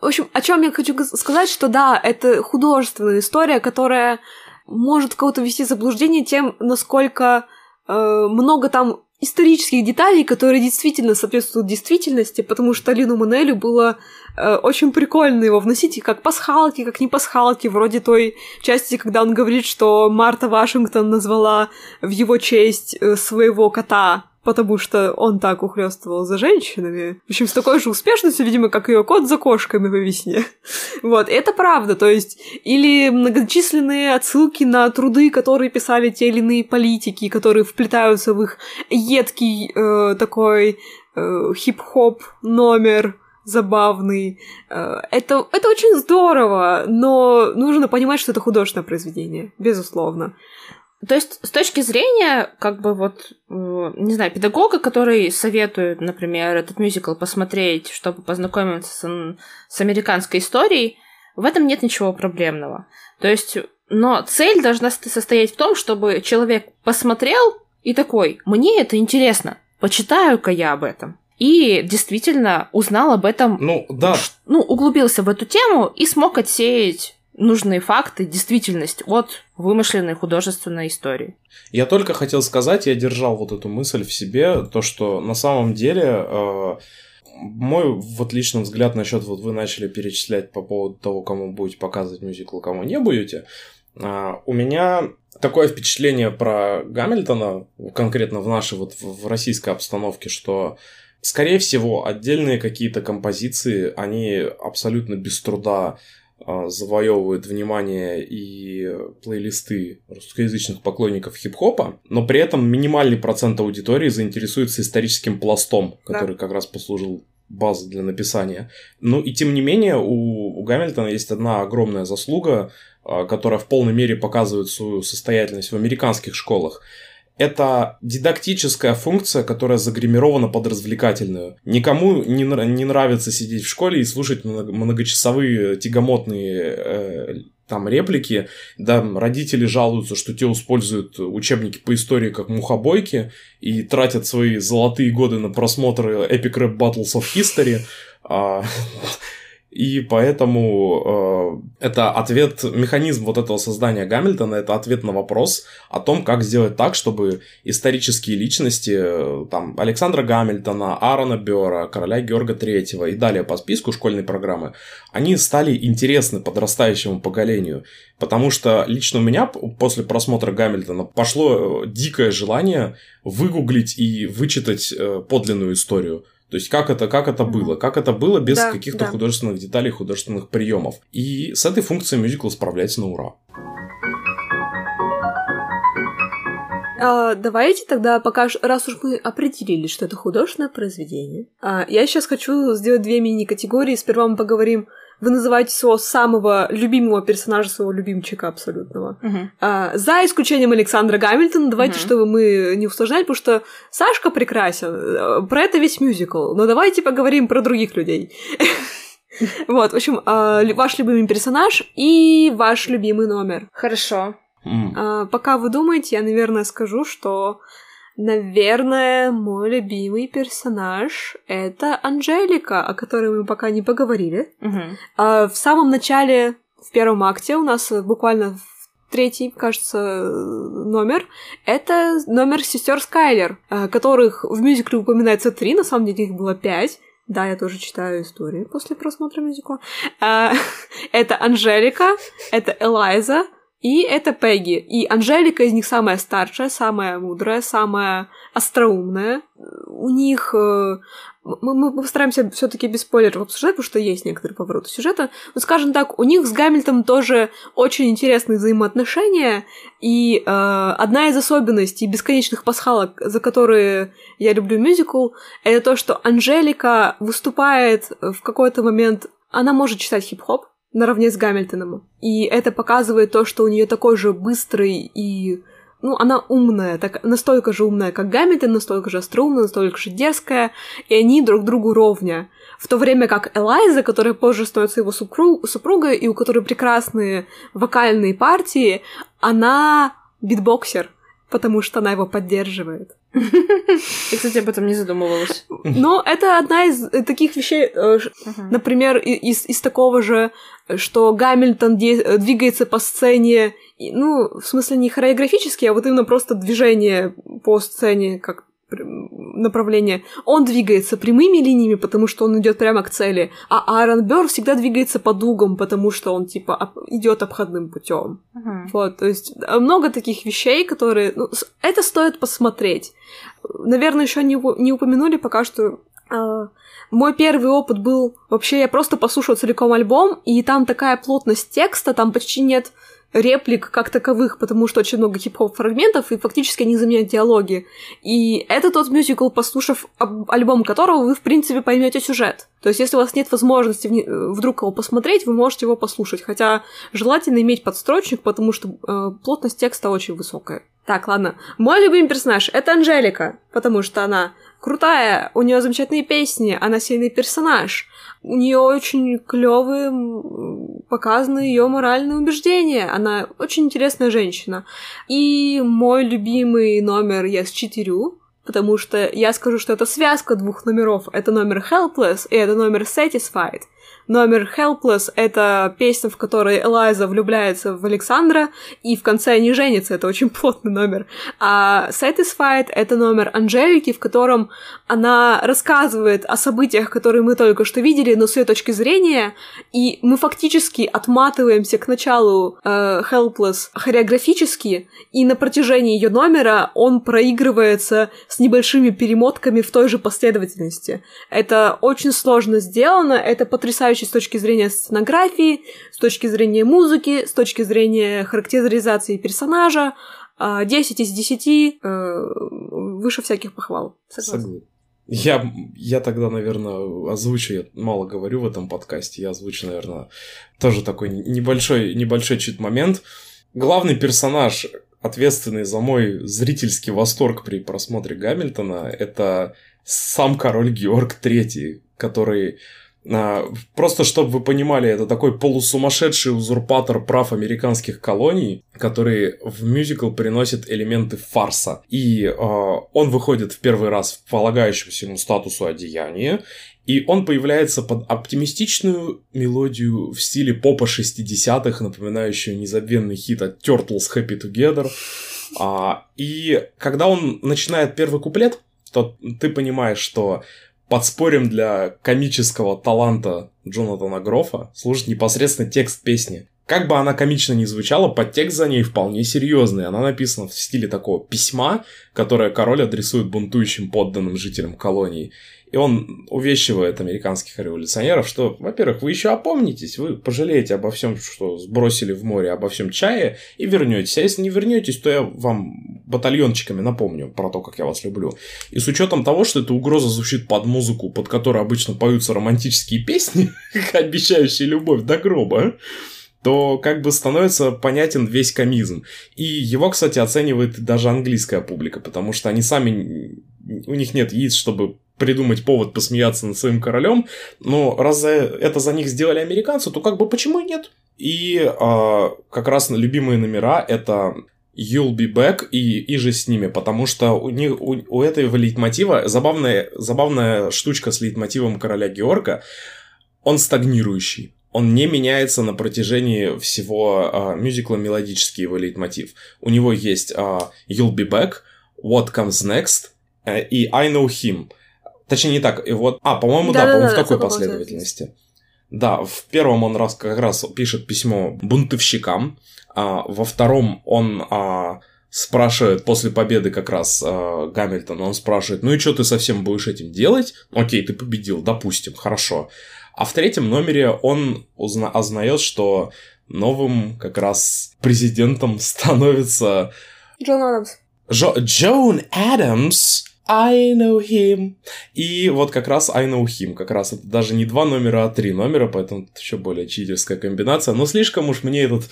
Speaker 1: в общем, о чем я хочу сказать, что да, это художественная история, которая может кого-то ввести в заблуждение тем, насколько э, много там исторических деталей, которые действительно соответствуют действительности, потому что Лину Манелю было э, очень прикольно его вносить как пасхалки, как не пасхалки, вроде той части, когда он говорит, что Марта Вашингтон назвала в его честь э, своего кота потому что он так ухлёстывал за женщинами. В общем, с такой же успешностью, видимо, как ее кот за кошками по весне. вот, это правда, то есть, или многочисленные отсылки на труды, которые писали те или иные политики, которые вплетаются в их едкий э, такой э, хип-хоп номер, забавный. Э, это, это очень здорово, но нужно понимать, что это художественное произведение, безусловно.
Speaker 2: То есть, с точки зрения, как бы вот, э, не знаю, педагога, который советует, например, этот мюзикл посмотреть, чтобы познакомиться с, с американской историей, в этом нет ничего проблемного. То есть, но цель должна состоять в том, чтобы человек посмотрел и такой, мне это интересно, почитаю-ка я об этом. И действительно узнал об этом.
Speaker 3: Ну, да.
Speaker 2: Ну, углубился в эту тему и смог отсеять нужные факты, действительность от вымышленной художественной истории.
Speaker 3: Я только хотел сказать, я держал вот эту мысль в себе, то, что на самом деле э, мой вот личный взгляд насчет вот вы начали перечислять по поводу того, кому будете показывать мюзикл, кому не будете. Э, у меня такое впечатление про Гамильтона, конкретно в нашей вот в российской обстановке, что Скорее всего, отдельные какие-то композиции, они абсолютно без труда завоевывает внимание и плейлисты русскоязычных поклонников хип-хопа, но при этом минимальный процент аудитории заинтересуется историческим пластом, который да. как раз послужил базой для написания. Ну и тем не менее у, у Гамильтона есть одна огромная заслуга, а, которая в полной мере показывает свою состоятельность в американских школах это дидактическая функция, которая загримирована под развлекательную. Никому не, не нравится сидеть в школе и слушать многочасовые тягомотные э, там реплики, да, родители жалуются, что те используют учебники по истории как мухобойки и тратят свои золотые годы на просмотр Epic Rap Battles of History. И поэтому э, это ответ, механизм вот этого создания Гамильтона, это ответ на вопрос о том, как сделать так, чтобы исторические личности, э, там, Александра Гамильтона, Аарона Бёра, короля Георга Третьего и далее по списку школьной программы, они стали интересны подрастающему поколению. Потому что лично у меня после просмотра Гамильтона пошло э, дикое желание выгуглить и вычитать э, подлинную историю. То есть как это, как это было? Как это было без да, каких-то да. художественных деталей, художественных приемов. И с этой функцией мюзикл справляется на ура.
Speaker 1: А, давайте тогда, пока раз уж мы определили, что это художественное произведение, а, я сейчас хочу сделать две мини-категории. Сперва мы поговорим вы называете своего самого любимого персонажа, своего любимчика абсолютного. Uh-huh. А, за исключением Александра Гамильтона, давайте, uh-huh. чтобы мы не усложняли, потому что Сашка прекрасен, э, про это весь мюзикл, но давайте поговорим про других людей. Вот, в общем, а, ваш любимый персонаж и ваш любимый номер.
Speaker 2: Хорошо.
Speaker 1: А, Пока вы думаете, я, наверное, скажу, что, наверное, мой любимый персонаж — это Анжелика, о которой мы пока не поговорили.
Speaker 2: Мгм.
Speaker 1: А, В самом начале, в первом акте, у нас буквально третий, кажется, номер, это номер сестер Скайлер, э, которых в мюзикле упоминается три, на самом деле их было пять. Да, я тоже читаю истории после просмотра мюзикла. А, Это Анжелика, это Элайза и это Пегги. И Анжелика из них самая старшая, самая мудрая, самая остроумная. У них... э, Мы, мы постараемся все таки без спойлеров обсуждать, потому что есть некоторые повороты сюжета. Но, скажем так, у них с Гамильтоном тоже очень интересные взаимоотношения. И э, одна из особенностей бесконечных пасхалок, за которые я люблю мюзикл, это то, что Анжелика выступает в какой-то момент... Она может читать хип-хоп, наравне с Гамильтоном. И это показывает то, что у нее такой же быстрый и ну, она умная, так, настолько же умная, как Гамильтон, настолько же остроумная, настолько же дерзкая, и они друг другу ровня. В то время как Элайза, которая позже становится его супруг, супругой, и у которой прекрасные вокальные партии, она битбоксер, потому что она его поддерживает.
Speaker 2: Я, кстати, об этом не задумывалась.
Speaker 1: Но это одна из таких вещей, э. Например, из, из такого же, что Гамильтон э, двигается по сцене, ну, в смысле не хореографически, а вот именно просто движение по сцене, как направление. Он двигается прямыми линиями, потому что он идет прямо к цели, а Аарон Бёрр всегда двигается по дугам, потому что он типа об- идет обходным путем.
Speaker 2: Мгм.
Speaker 1: Вот, то есть э, много таких вещей, которые... ну, это стоит посмотреть. Наверное, еще не, не упомянули пока что... э, мой первый опыт был... Вообще, я просто послушала целиком альбом, и там такая плотность текста, там почти нет реплик как таковых, потому что очень много хип-хоп фрагментов, и фактически они заменяют диалоги. И это тот мюзикл, послушав альбом которого, вы, в принципе, поймете сюжет. То есть, если у вас нет возможности вдруг его посмотреть, вы можете его послушать. Хотя желательно иметь подстрочник, потому что э, плотность текста очень высокая. Так, ладно. Мой любимый персонаж — это Анжелика, потому что она крутая, у нее замечательные песни, она сильный персонаж. У нее очень клевые показаны ее моральные убеждения. Она очень интересная женщина. И мой любимый номер я считерю, потому что я скажу, что это связка двух номеров. Это номер Helpless и это номер Satisfied. Номер Helpless — это песня, в которой Элайза влюбляется в Александра, и в конце они женятся. Это очень плотный номер. А Satisfied — это номер Анжелики, в котором она рассказывает о событиях, которые мы только что видели, но с ее точки зрения, и мы фактически отматываемся к началу э, Helpless хореографически, и на протяжении ее номера он проигрывается с небольшими перемотками в той же последовательности. Это очень сложно сделано, это потрясающе с точки зрения сценографии, с точки зрения музыки, с точки зрения характеризации персонажа. А, 10 из 10 э, выше всяких похвал.
Speaker 3: Согласен. Я, я тогда, наверное, озвучу, я мало говорю в этом подкасте, я озвучу, наверное, тоже такой небольшой, небольшой чуть момент. Главный персонаж, ответственный за мой зрительский восторг при просмотре Гамильтона, это сам король Георг Третий, который Просто чтобы вы понимали, это такой полусумасшедший узурпатор прав американских колоний, который в мюзикл приносит элементы фарса. И э, он выходит в первый раз в полагающемся ему статусу одеяния, и он появляется под оптимистичную мелодию в стиле попа 60-х, напоминающую незабвенный хит от Turtles Happy Together. А, и когда он начинает первый куплет, то ты понимаешь, что подспорьем для комического таланта Джонатана Грофа служит непосредственно текст песни. Как бы она комично ни звучала, подтекст за ней вполне серьезный. Она написана в стиле такого письма, которое король адресует бунтующим подданным жителям колонии. И он увещивает американских революционеров, что, во-первых, вы еще опомнитесь, вы пожалеете обо всем, что сбросили в море, обо всем чае, и вернетесь. А если не вернетесь, то я вам батальончиками напомню про то, как я вас люблю. И с учетом того, что эта угроза звучит под музыку, под которой обычно поются романтические песни, обещающие любовь до гроба, то как бы становится понятен весь комизм. И его, кстати, оценивает даже английская публика, потому что они сами, у них нет яиц, чтобы придумать повод посмеяться над своим королем. Но раз это за них сделали американцы, то как бы почему нет? И э, как раз любимые номера это You'll Be Back и, и же с ними, потому что у, них, у, у этого лейтмотива забавная, забавная штучка с лейтмотивом короля Георга, он стагнирующий. Он не меняется на протяжении всего а, мюзикла мелодический его лейтмотив. У него есть а, You'll Be Back, What Comes Next а, и I Know Him. Точнее, не так. И вот, а, по-моему, да, да, по-моему, да, в такой последовательности. Да, в первом он раз как раз пишет письмо бунтовщикам, а, во втором он а, спрашивает после победы как раз а, Гамильтон, он спрашивает, ну и что ты совсем будешь этим делать? Окей, ты победил, допустим, хорошо. А в третьем номере он узна- ознает, что новым как раз президентом становится...
Speaker 1: Джон Адамс.
Speaker 3: Джо- Джон Адамс, I know him. И вот как раз I know him. Как раз это даже не два номера, а три номера, поэтому это еще более читерская комбинация. Но слишком уж мне этот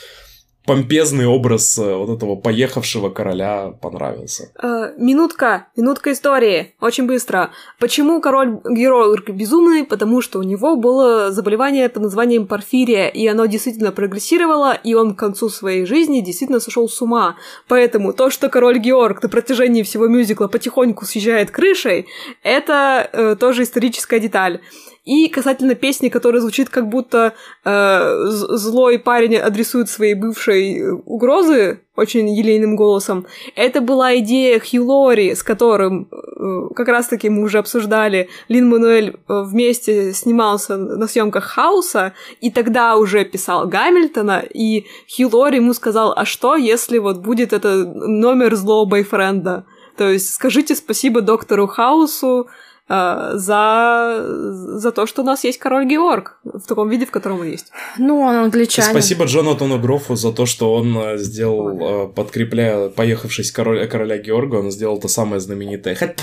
Speaker 3: помпезный образ э, вот этого поехавшего короля понравился.
Speaker 1: Э, минутка, минутка истории, очень быстро. Почему король Георг безумный? Потому что у него было заболевание под названием порфирия, и оно действительно прогрессировало, и он к концу своей жизни действительно сошел с ума. Поэтому то, что король Георг на протяжении всего мюзикла потихоньку съезжает крышей, это э, тоже историческая деталь. И касательно песни, которая звучит как будто э, злой парень адресует своей бывшей э, угрозы очень елейным голосом, это была идея Хью Лори, с которым э, как раз-таки мы уже обсуждали, Лин Мануэль э, вместе снимался на съемках Хауса, и тогда уже писал Гамильтона, и Хью Лори ему сказал, а что, если вот будет это номер злого бойфренда? То есть скажите спасибо доктору Хаусу, Э, за, за то, что у нас есть король Георг в таком виде, в котором он есть.
Speaker 2: Ну, он англичанин.
Speaker 3: Спасибо Джонатану Грофу за то, что он э, сделал, э, подкрепляя, поехавшись король, короля Георга, он сделал то самое знаменитое.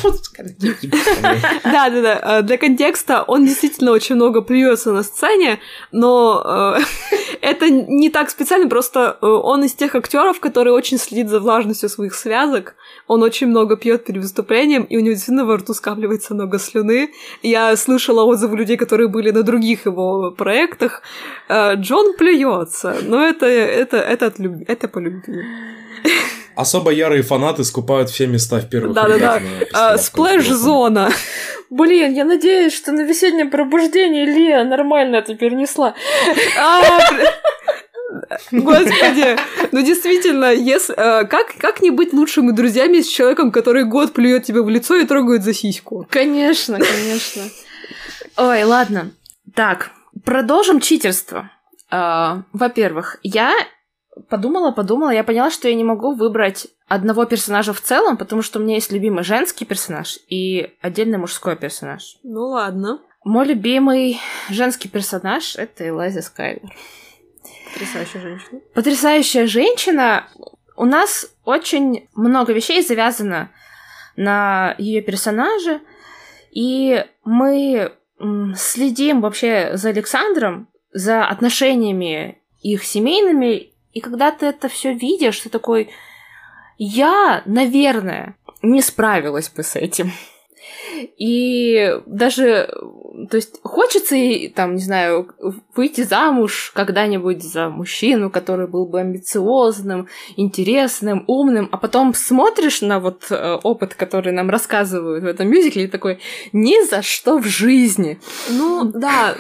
Speaker 1: Да, да, да. Для контекста он действительно очень много плюется на сцене, но это не так специально, просто он из тех актеров, которые очень следит за влажностью своих связок, он очень много пьет перед выступлением, и у него действительно во рту скапливается много слюны. Я слышала отзывы людей, которые были на других его проектах. Э, Джон плюется, но это, это, это, от любви, это по любви.
Speaker 3: Особо ярые фанаты скупают все места в первых
Speaker 1: Да-да-да. Сплэш-зона.
Speaker 2: Блин, я надеюсь, что на весеннее пробуждение Лия нормально это перенесла.
Speaker 1: Господи, ну действительно, если, э, как, как не быть лучшими друзьями с человеком, который год плюет тебе в лицо и трогает за сиську?
Speaker 2: Конечно, конечно. Ой, ладно. Так, продолжим читерство. Э, во-первых, я подумала, подумала, я поняла, что я не могу выбрать одного персонажа в целом, потому что у меня есть любимый женский персонаж и отдельный мужской персонаж.
Speaker 1: Ну ладно.
Speaker 2: Мой любимый женский персонаж — это Элайза Скайлер.
Speaker 1: Потрясающая женщина.
Speaker 2: Потрясающая женщина. У нас очень много вещей завязано на ее персонаже, и мы следим вообще за Александром, за отношениями их семейными, и когда ты это все видишь, ты такой, я, наверное, не справилась бы с этим. И даже, то есть, хочется, там, не знаю, выйти замуж когда-нибудь за мужчину, который был бы амбициозным, интересным, умным, а потом смотришь на вот э, опыт, который нам рассказывают в этом мюзикле, и такой, ни за что в жизни.
Speaker 1: Ну, да,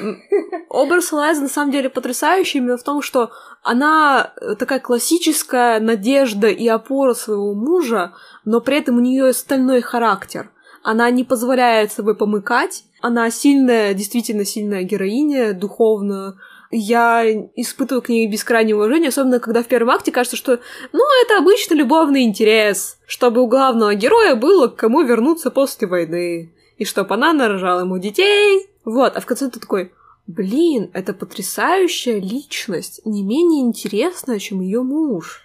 Speaker 1: образ Лайза на самом деле потрясающий именно в том, что она такая классическая надежда и опора своего мужа, но при этом у нее стальной характер. Она не позволяет собой помыкать. Она сильная, действительно сильная героиня, духовно. Я испытываю к ней бескрайнее уважение, особенно когда в первом акте кажется, что, ну, это обычный любовный интерес, чтобы у главного героя было к кому вернуться после войны, и чтобы она нарожала ему детей. Вот, а в конце ты такой, блин, это потрясающая личность, не менее интересная, чем ее муж.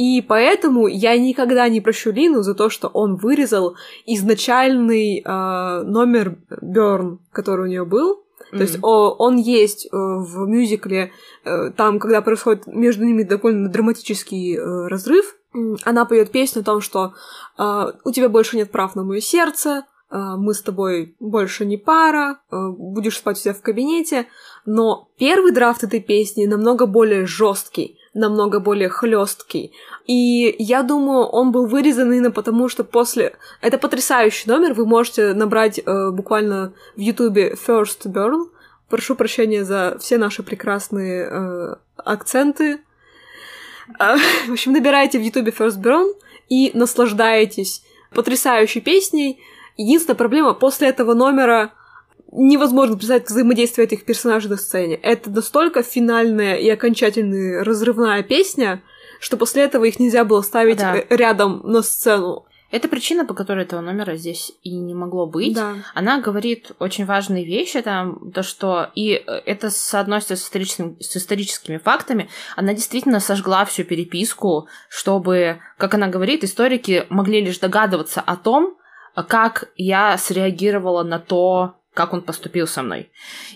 Speaker 1: И поэтому я никогда не прощу Лину за то, что он вырезал изначальный э, номер Берн, который у нее был. Mm-hmm. То есть о, он есть э, в мюзикле, э, там, когда происходит между ними довольно драматический э, разрыв. Она поет песню о том, что э, у тебя больше нет прав на мое сердце, мы с тобой больше не пара, будешь спать у себя в кабинете, но первый драфт этой песни намного более жесткий, намного более хлесткий. И я думаю, он был вырезан именно потому, что после... Это потрясающий номер, вы можете набрать э, буквально в Ютубе First Burn. Прошу прощения за все наши прекрасные э, акценты. Э, в общем, набирайте в Ютубе First Burn и наслаждаетесь потрясающей песней. Единственная проблема, после этого номера невозможно представить взаимодействие этих персонажей на сцене. Это настолько финальная и окончательная разрывная песня, что после этого их нельзя было ставить да. Э, рядом на сцену.
Speaker 2: Это причина, по которой этого номера здесь и не могло быть.
Speaker 1: Да.
Speaker 2: Она говорит очень важные вещи, там, то, что... И это соотносится с, историческими, с историческими фактами. Она действительно сожгла всю переписку, чтобы, как она говорит, историки могли лишь догадываться о том, как я среагировала на то, как он поступил со мной.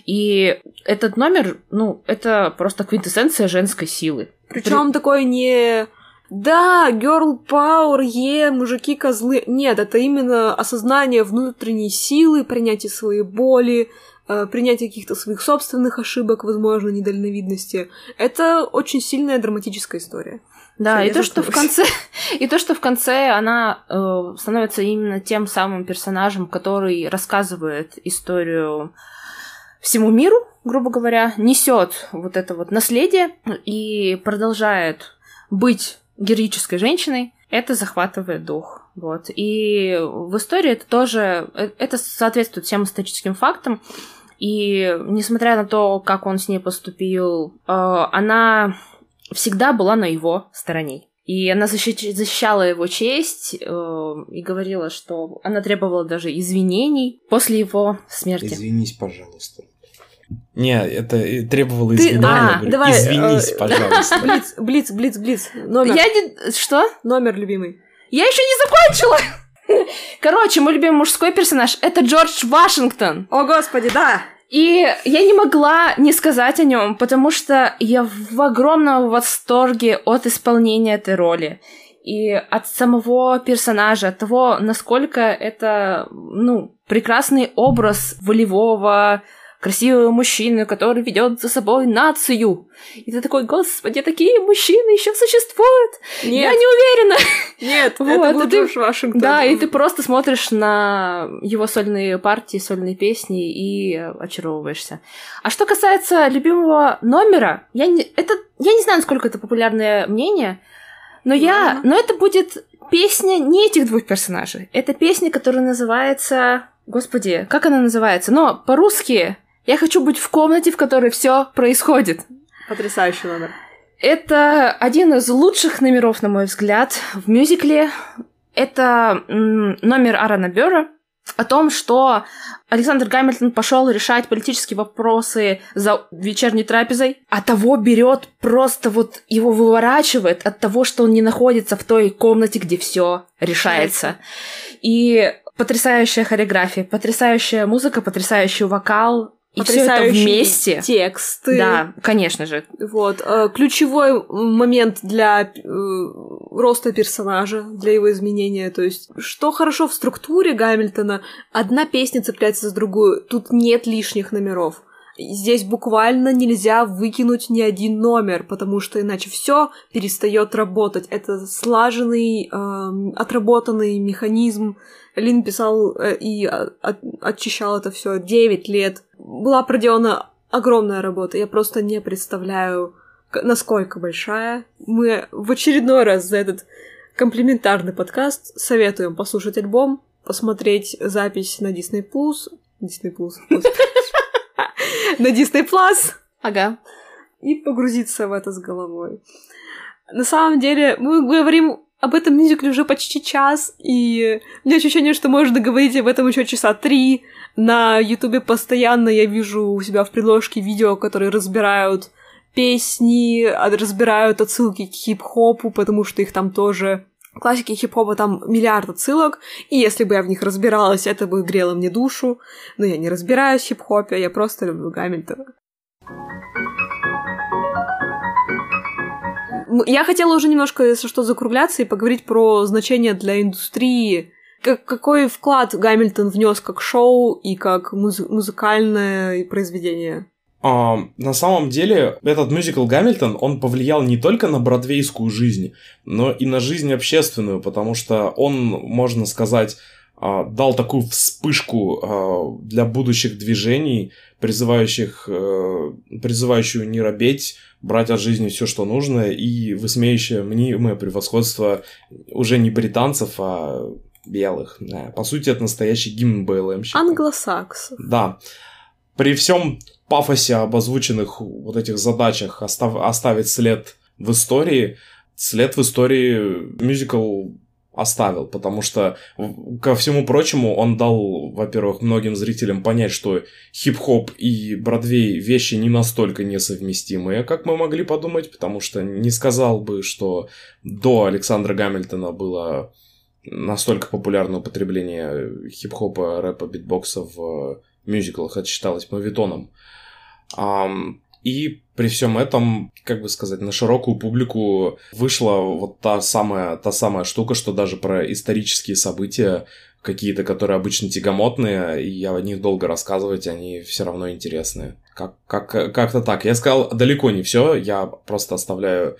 Speaker 2: И этот номер, ну, это просто квинтэссенция женской силы.
Speaker 1: Причем При... такой не да, girl power, е, мужики козлы. Нет, это именно осознание внутренней силы, принятие своей боли, принятие каких-то своих собственных ошибок, возможно, недальновидности. Это очень сильная драматическая история.
Speaker 2: Да, и то, что в конце, и то, что в конце она э, становится именно тем самым персонажем, который рассказывает историю всему миру, грубо говоря, несет вот это вот наследие и продолжает быть героической женщиной, это захватывает дух. Вот. И в истории это тоже, э, это соответствует всем историческим фактам. И несмотря на то, как он с ней поступил, э, она всегда была на его стороне. И она защищала его честь э, и говорила, что она требовала даже извинений после его смерти.
Speaker 4: Извинись, пожалуйста.
Speaker 3: Не, это требовало Ты... извинения. А, говорю, давай, Извинись, э, пожалуйста.
Speaker 1: Блиц, блиц, блиц, блиц. Номер.
Speaker 2: Я не... Что?
Speaker 1: Номер любимый.
Speaker 2: Я еще не закончила! Короче, мой любимый мужской персонаж это Джордж Вашингтон.
Speaker 1: О, господи, да!
Speaker 2: И я не могла не сказать о нем, потому что я в огромном восторге от исполнения этой роли. И от самого персонажа, от того, насколько это, ну, прекрасный образ волевого, красивого мужчины, который ведет за собой нацию. И ты такой, господи, такие мужчины еще существуют. Нет. Я не уверена.
Speaker 1: Нет, вот, это был Джордж Вашингтон.
Speaker 2: Да, и ты просто смотришь на его сольные партии, сольные песни и очаровываешься. А что касается любимого номера, я не, это, я не знаю, насколько это популярное мнение, но я, но это будет песня не этих двух персонажей. Это песня, которая называется Господи, как она называется? Но по-русски я хочу быть в комнате, в которой все происходит.
Speaker 1: Потрясающий номер.
Speaker 2: Это один из лучших номеров, на мой взгляд, в мюзикле. Это номер Аарона Бёра о том, что Александр Гамильтон пошел решать политические вопросы за вечерней трапезой, а того берет просто вот его выворачивает от того, что он не находится в той комнате, где все решается. И потрясающая хореография, потрясающая музыка, потрясающий вокал, и все это вместе.
Speaker 1: Тексты.
Speaker 2: Да, конечно же.
Speaker 1: Вот. Э, ключевой момент для э, роста персонажа, для его изменения. То есть, что хорошо в структуре Гамильтона, одна песня цепляется за другую. Тут нет лишних номеров. Здесь буквально нельзя выкинуть ни один номер, потому что иначе все перестает работать. Это слаженный, э, отработанный механизм. Лин писал э, и от, очищал это все 9 лет. Была проделана огромная работа. Я просто не представляю, насколько большая. Мы в очередной раз за этот комплиментарный подкаст советуем послушать альбом, посмотреть запись на Disney Plus. Disney Plus. на Disney Plus.
Speaker 2: Ага.
Speaker 1: И погрузиться в это с головой. На самом деле, мы говорим об этом мюзикле уже почти час, и у меня ощущение, что можно говорить об этом еще часа три. На Ютубе постоянно я вижу у себя в предложке видео, которые разбирают песни, а, разбирают отсылки к хип-хопу, потому что их там тоже классики хип-хопа там миллиард отсылок, и если бы я в них разбиралась, это бы грело мне душу. Но я не разбираюсь в хип-хопе, я просто люблю Гамильтона. Я хотела уже немножко, если что, закругляться и поговорить про значение для индустрии какой вклад Гамильтон внес как шоу и как муз- музыкальное произведение?
Speaker 3: А, на самом деле, этот мюзикл Гамильтон, он повлиял не только на бродвейскую жизнь, но и на жизнь общественную, потому что он, можно сказать, а, дал такую вспышку а, для будущих движений, призывающих, э, призывающую не робеть, брать от жизни все, что нужно, и высмеющее мнимое превосходство уже не британцев, а белых. Да. По сути, это настоящий гимн БЛМ.
Speaker 1: Англосаксов.
Speaker 3: Да. При всем пафосе об озвученных вот этих задачах остав, оставить след в истории, след в истории мюзикл оставил, потому что, ко всему прочему, он дал, во-первых, многим зрителям понять, что хип-хоп и Бродвей вещи не настолько несовместимые, как мы могли подумать, потому что не сказал бы, что до Александра Гамильтона было настолько популярное употребление хип-хопа, рэпа, битбокса в мюзиклах, это считалось мовитоном. И при всем этом, как бы сказать, на широкую публику вышла вот та самая, та самая штука, что даже про исторические события, какие-то, которые обычно тягомотные, и я о них долго рассказывать, они все равно интересные. Как, как, как-то так. Я сказал далеко не все, я просто оставляю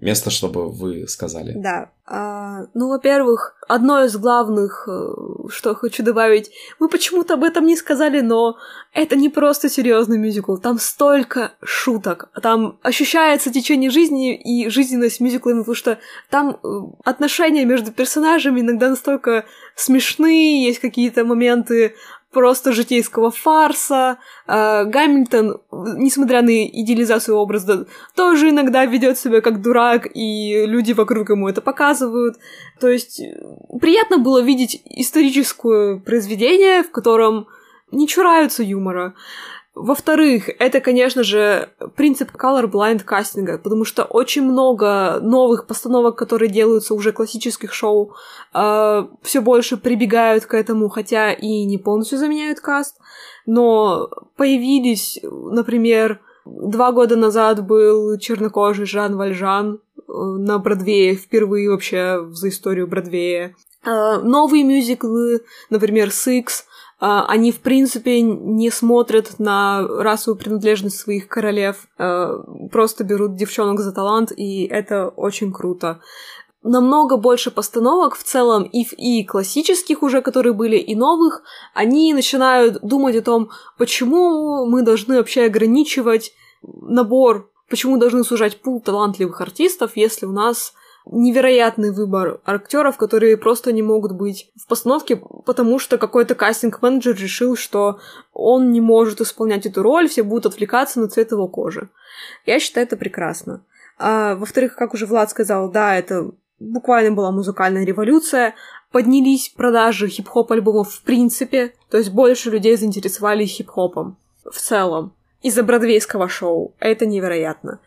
Speaker 3: место, чтобы вы сказали.
Speaker 1: Да. А, ну, во-первых, одно из главных, э, что хочу добавить, мы почему-то об этом не сказали, но это не просто серьезный мюзикл. Там столько шуток. Там ощущается течение жизни и жизненность мюзикла, потому что там э, отношения между персонажами иногда настолько смешные, есть какие-то моменты просто житейского фарса. Э, Гамильтон, несмотря на идеализацию образа, тоже иногда ведет себя как дурак, и люди вокруг ему это показывают. То есть э, приятно было видеть историческое произведение, в котором не чураются юмора. Во-вторых, это, конечно же, принцип colorblind кастинга, потому что очень много новых постановок, которые делаются уже классических шоу, э, все больше прибегают к этому, хотя и не полностью заменяют каст. Но появились, например, два года назад был чернокожий Жан Вальжан э, на Бродвее, впервые вообще за историю Бродвея. Э, новые мюзиклы, например, Six, а, они, в принципе, не смотрят на расовую принадлежность своих королев, а, просто берут девчонок за талант, и это очень круто. Намного больше постановок в целом и, и классических уже, которые были, и новых, они начинают думать о том, почему мы должны вообще ограничивать набор, почему должны сужать пул талантливых артистов, если у нас невероятный выбор актеров, которые просто не могут быть в постановке, потому что какой-то кастинг-менеджер решил, что он не может исполнять эту роль, все будут отвлекаться на цвет его кожи. Я считаю это прекрасно. А, во-вторых, как уже Влад сказал, да, это буквально была музыкальная революция, поднялись продажи хип-хоп альбомов в принципе, то есть больше людей заинтересовались хип-хопом в целом из-за бродвейского шоу. Это невероятно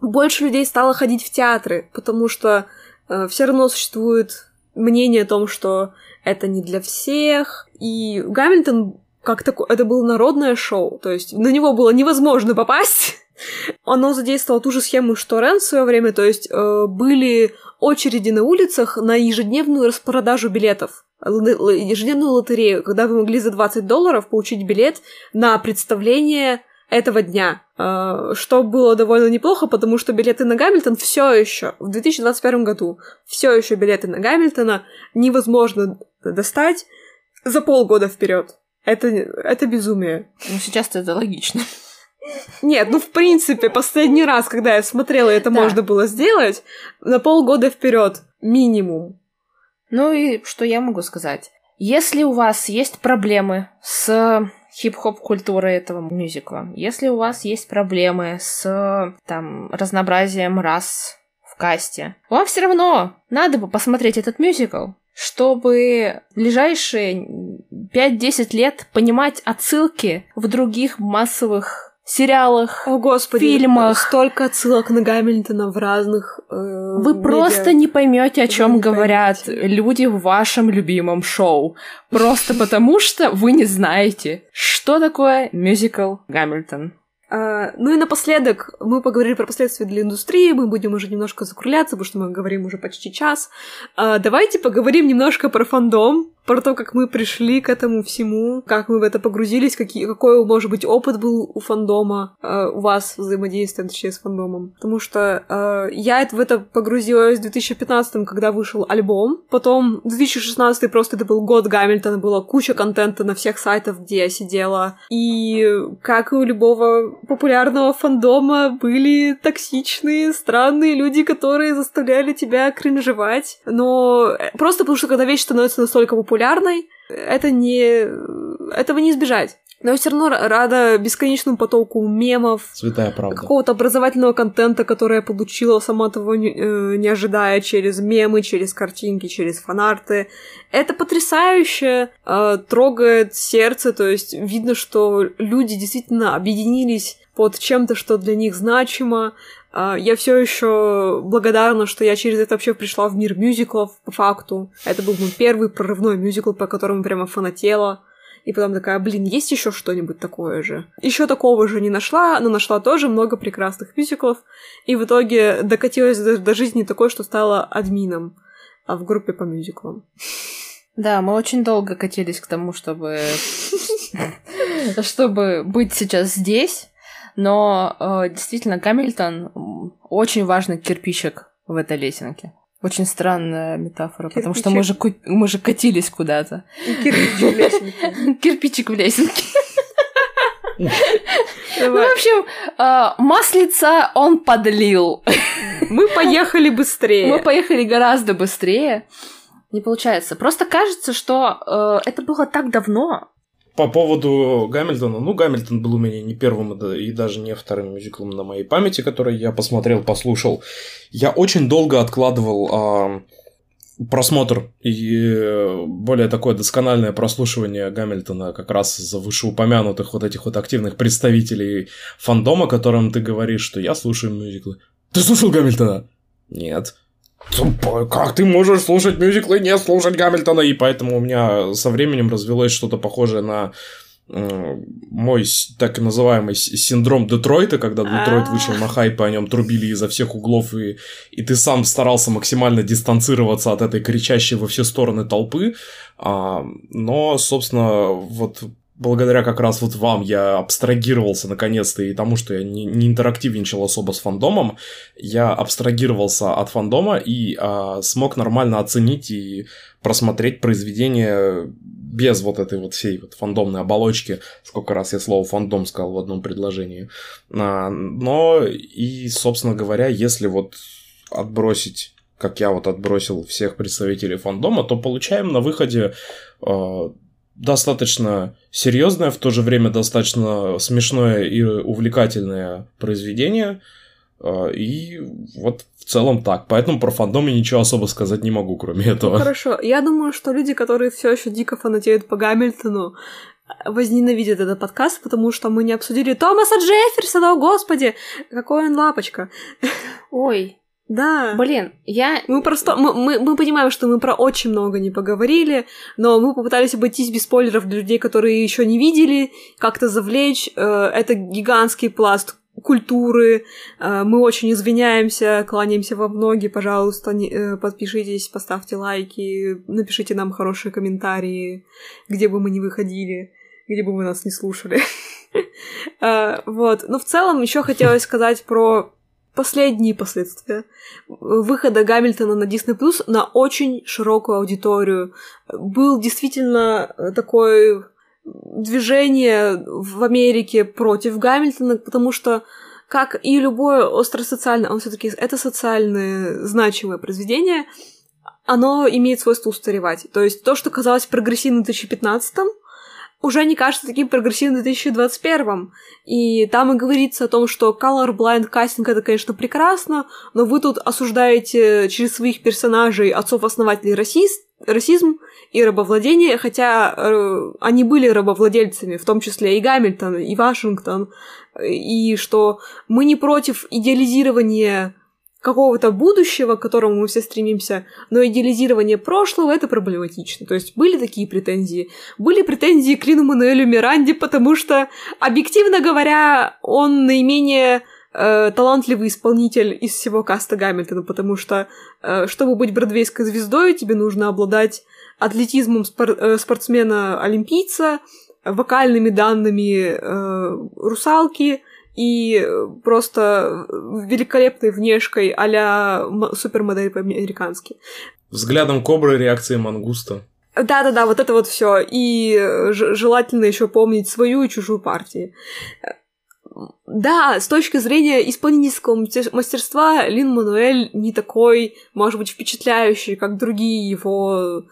Speaker 1: больше людей стало ходить в театры, потому что э, все равно существует мнение о том, что это не для всех. И Гамильтон как такое, это было народное шоу, то есть на него было невозможно попасть. Оно задействовало ту же схему, что Рен в свое время, то есть э, были очереди на улицах на ежедневную распродажу билетов ежедневную лотерею, когда вы могли за 20 долларов получить билет на представление этого дня, э, что было довольно неплохо, потому что билеты на Гамильтон все еще в 2021 году, все еще билеты на Гамильтона невозможно достать за полгода вперед. Это, это безумие.
Speaker 2: Ну, сейчас это логично.
Speaker 1: Нет, ну в принципе, последний раз, когда я смотрела, это да. можно было сделать на полгода вперед, минимум.
Speaker 2: Ну и что я могу сказать? Если у вас есть проблемы с хип-хоп культуры этого мюзикла. Если у вас есть проблемы с там разнообразием рас в касте, вам все равно надо бы посмотреть этот мюзикл, чтобы ближайшие 5-10 лет понимать отсылки в других массовых сериалах,
Speaker 1: О, господи,
Speaker 2: фильмах.
Speaker 1: Столько отсылок на Гамильтона в разных. Э,
Speaker 2: Вы медиа. просто не поймете, о чем говорят поймете. люди в вашем любимом шоу. Просто потому что вы не знаете, что такое мюзикл Гамильтон.
Speaker 1: Uh, ну и напоследок мы поговорили про последствия для индустрии, мы будем уже немножко закругляться, потому что мы говорим уже почти час. Uh, давайте поговорим немножко про фандом, про то, как мы пришли к этому всему, как мы в это погрузились, какие, какой, может быть, опыт был у фандома, э, у вас взаимодействия, точнее, с фандомом. Потому что э, я в это погрузилась в 2015 когда вышел альбом, потом 2016 просто это был год Гамильтона, была куча контента на всех сайтах, где я сидела, и как и у любого популярного фандома были токсичные, странные люди, которые заставляли тебя кринжевать, но просто потому что когда вещь становится настолько популярной, это не... этого не избежать. Но я все равно рада бесконечному потоку мемов,
Speaker 3: Святая правда.
Speaker 1: какого-то образовательного контента, который я получила, сама того не, э, не ожидая, через мемы, через картинки, через фанарты. Это потрясающе, э, трогает сердце, то есть видно, что люди действительно объединились под чем-то, что для них значимо. Э, я все еще благодарна, что я через это вообще пришла в мир мюзиклов, по факту. Это был мой первый прорывной мюзикл, по которому прямо фанатела. И потом такая, блин, есть еще что-нибудь такое же? Еще такого же не нашла, но нашла тоже много прекрасных мюзиклов. И в итоге докатилась до, до жизни такой, что стала админом а в группе по мюзиклам.
Speaker 2: Да, мы очень долго катились к тому, чтобы чтобы быть сейчас здесь, но э, действительно Гамильтон очень важный кирпичик в этой лесенке. Очень странная метафора, потому что мы же, мы же катились куда-то.
Speaker 1: Кирпичик в лесенке.
Speaker 2: Кирпичик в лесенке. Ну, в общем, а, маслица он подлил.
Speaker 1: Мы поехали быстрее.
Speaker 2: Мы поехали гораздо быстрее. Не получается. Просто кажется, что э, это было так давно,
Speaker 3: по поводу Гамильтона, ну, Гамильтон был у меня не первым и даже не вторым мюзиклом на моей памяти, который я посмотрел, послушал. Я очень долго откладывал а, просмотр и более такое доскональное прослушивание Гамильтона как раз из-за вышеупомянутых вот этих вот активных представителей фандома, которым ты говоришь, что я слушаю мюзиклы. Ты слушал Гамильтона? Нет. Как ты можешь слушать мюзиклы и не слушать Гамильтона? И поэтому у меня со временем развелось что-то похожее на мой так называемый синдром Детройта, когда Детройт а. вышел на хайп, и о нем трубили изо всех углов, и, и ты сам старался максимально дистанцироваться от этой кричащей во все стороны толпы. А, но, собственно, вот благодаря как раз вот вам я абстрагировался наконец-то и тому, что я не, не интерактивничал особо с фандомом, я абстрагировался от фандома и а, смог нормально оценить и просмотреть произведение без вот этой вот всей вот фандомной оболочки, сколько раз я слово фандом сказал в одном предложении. А, но и, собственно говоря, если вот отбросить как я вот отбросил всех представителей фандома, то получаем на выходе э, достаточно серьезное, в то же время достаточно смешное и увлекательное произведение. А, и вот в целом так. Поэтому про фандом я ничего особо сказать не могу, кроме ну, этого.
Speaker 1: Ну, хорошо. Я думаю, что люди, которые все еще дико фанатеют по Гамильтону, возненавидят этот подкаст, потому что мы не обсудили Томаса Джефферсона, о господи! Какой он лапочка.
Speaker 2: Ой,
Speaker 1: да.
Speaker 2: Блин, я...
Speaker 1: Мы просто... Мы, мы, мы понимаем, что мы про очень много не поговорили, но мы попытались обойтись без спойлеров для людей, которые еще не видели, как-то завлечь. Э, это гигантский пласт культуры. Э, мы очень извиняемся, кланяемся во ноги. Пожалуйста, не, э, подпишитесь, поставьте лайки, напишите нам хорошие комментарии, где бы мы ни выходили, где бы вы нас не слушали. Вот. Но в целом еще хотелось сказать про последние последствия выхода Гамильтона на Disney Plus на очень широкую аудиторию. Был действительно такое движение в Америке против Гамильтона, потому что как и любое остросоциальное, он все-таки это социальное значимое произведение, оно имеет свойство устаревать. То есть то, что казалось прогрессивным в 2015 уже не кажется таким прогрессивным в 2021. И там и говорится о том, что colorblind кастинг это, конечно, прекрасно, но вы тут осуждаете через своих персонажей отцов-основателей расист, расизм и рабовладение, хотя э, они были рабовладельцами, в том числе и Гамильтон, и Вашингтон, и что мы не против идеализирования какого-то будущего, к которому мы все стремимся, но идеализирование прошлого — это проблематично. То есть были такие претензии. Были претензии к Лину Мануэлю Миранде, потому что, объективно говоря, он наименее э, талантливый исполнитель из всего каста Гамильтона, потому что, э, чтобы быть бродвейской звездой, тебе нужно обладать атлетизмом спор- э, спортсмена-олимпийца, вокальными данными э, русалки и просто великолепной внешкой а-ля супермодель по-американски.
Speaker 3: Взглядом кобры, реакцией мангуста.
Speaker 1: Да-да-да, вот это вот все. И желательно еще помнить свою и чужую партию. Да, с точки зрения исполнительского мастерства Лин Мануэль не такой, может быть, впечатляющий, как другие его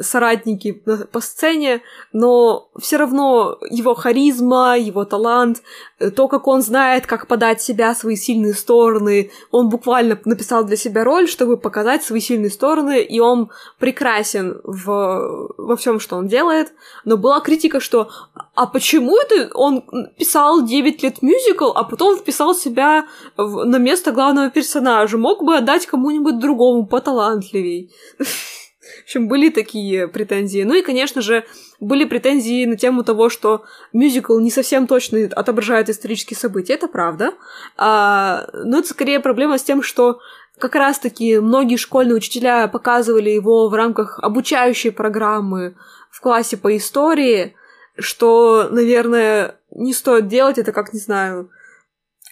Speaker 1: соратники по сцене, но все равно его харизма, его талант, э, то, как он знает, как подать себя, свои сильные стороны, он буквально написал для себя роль, чтобы показать свои сильные стороны, и он прекрасен в, во всем, что он делает. Но была критика, что а почему это он писал 9 лет мюзикл, а потом вписал себя в, на место главного персонажа? Мог бы отдать кому-нибудь другому поталантливей. В общем, были такие претензии. Ну и, конечно же, были претензии на тему того, что мюзикл не совсем точно отображает исторические события. Это правда. А, но это скорее проблема с тем, что как раз-таки многие школьные учителя показывали его в рамках обучающей программы в классе по истории, что, наверное, не стоит делать. Это как, не знаю,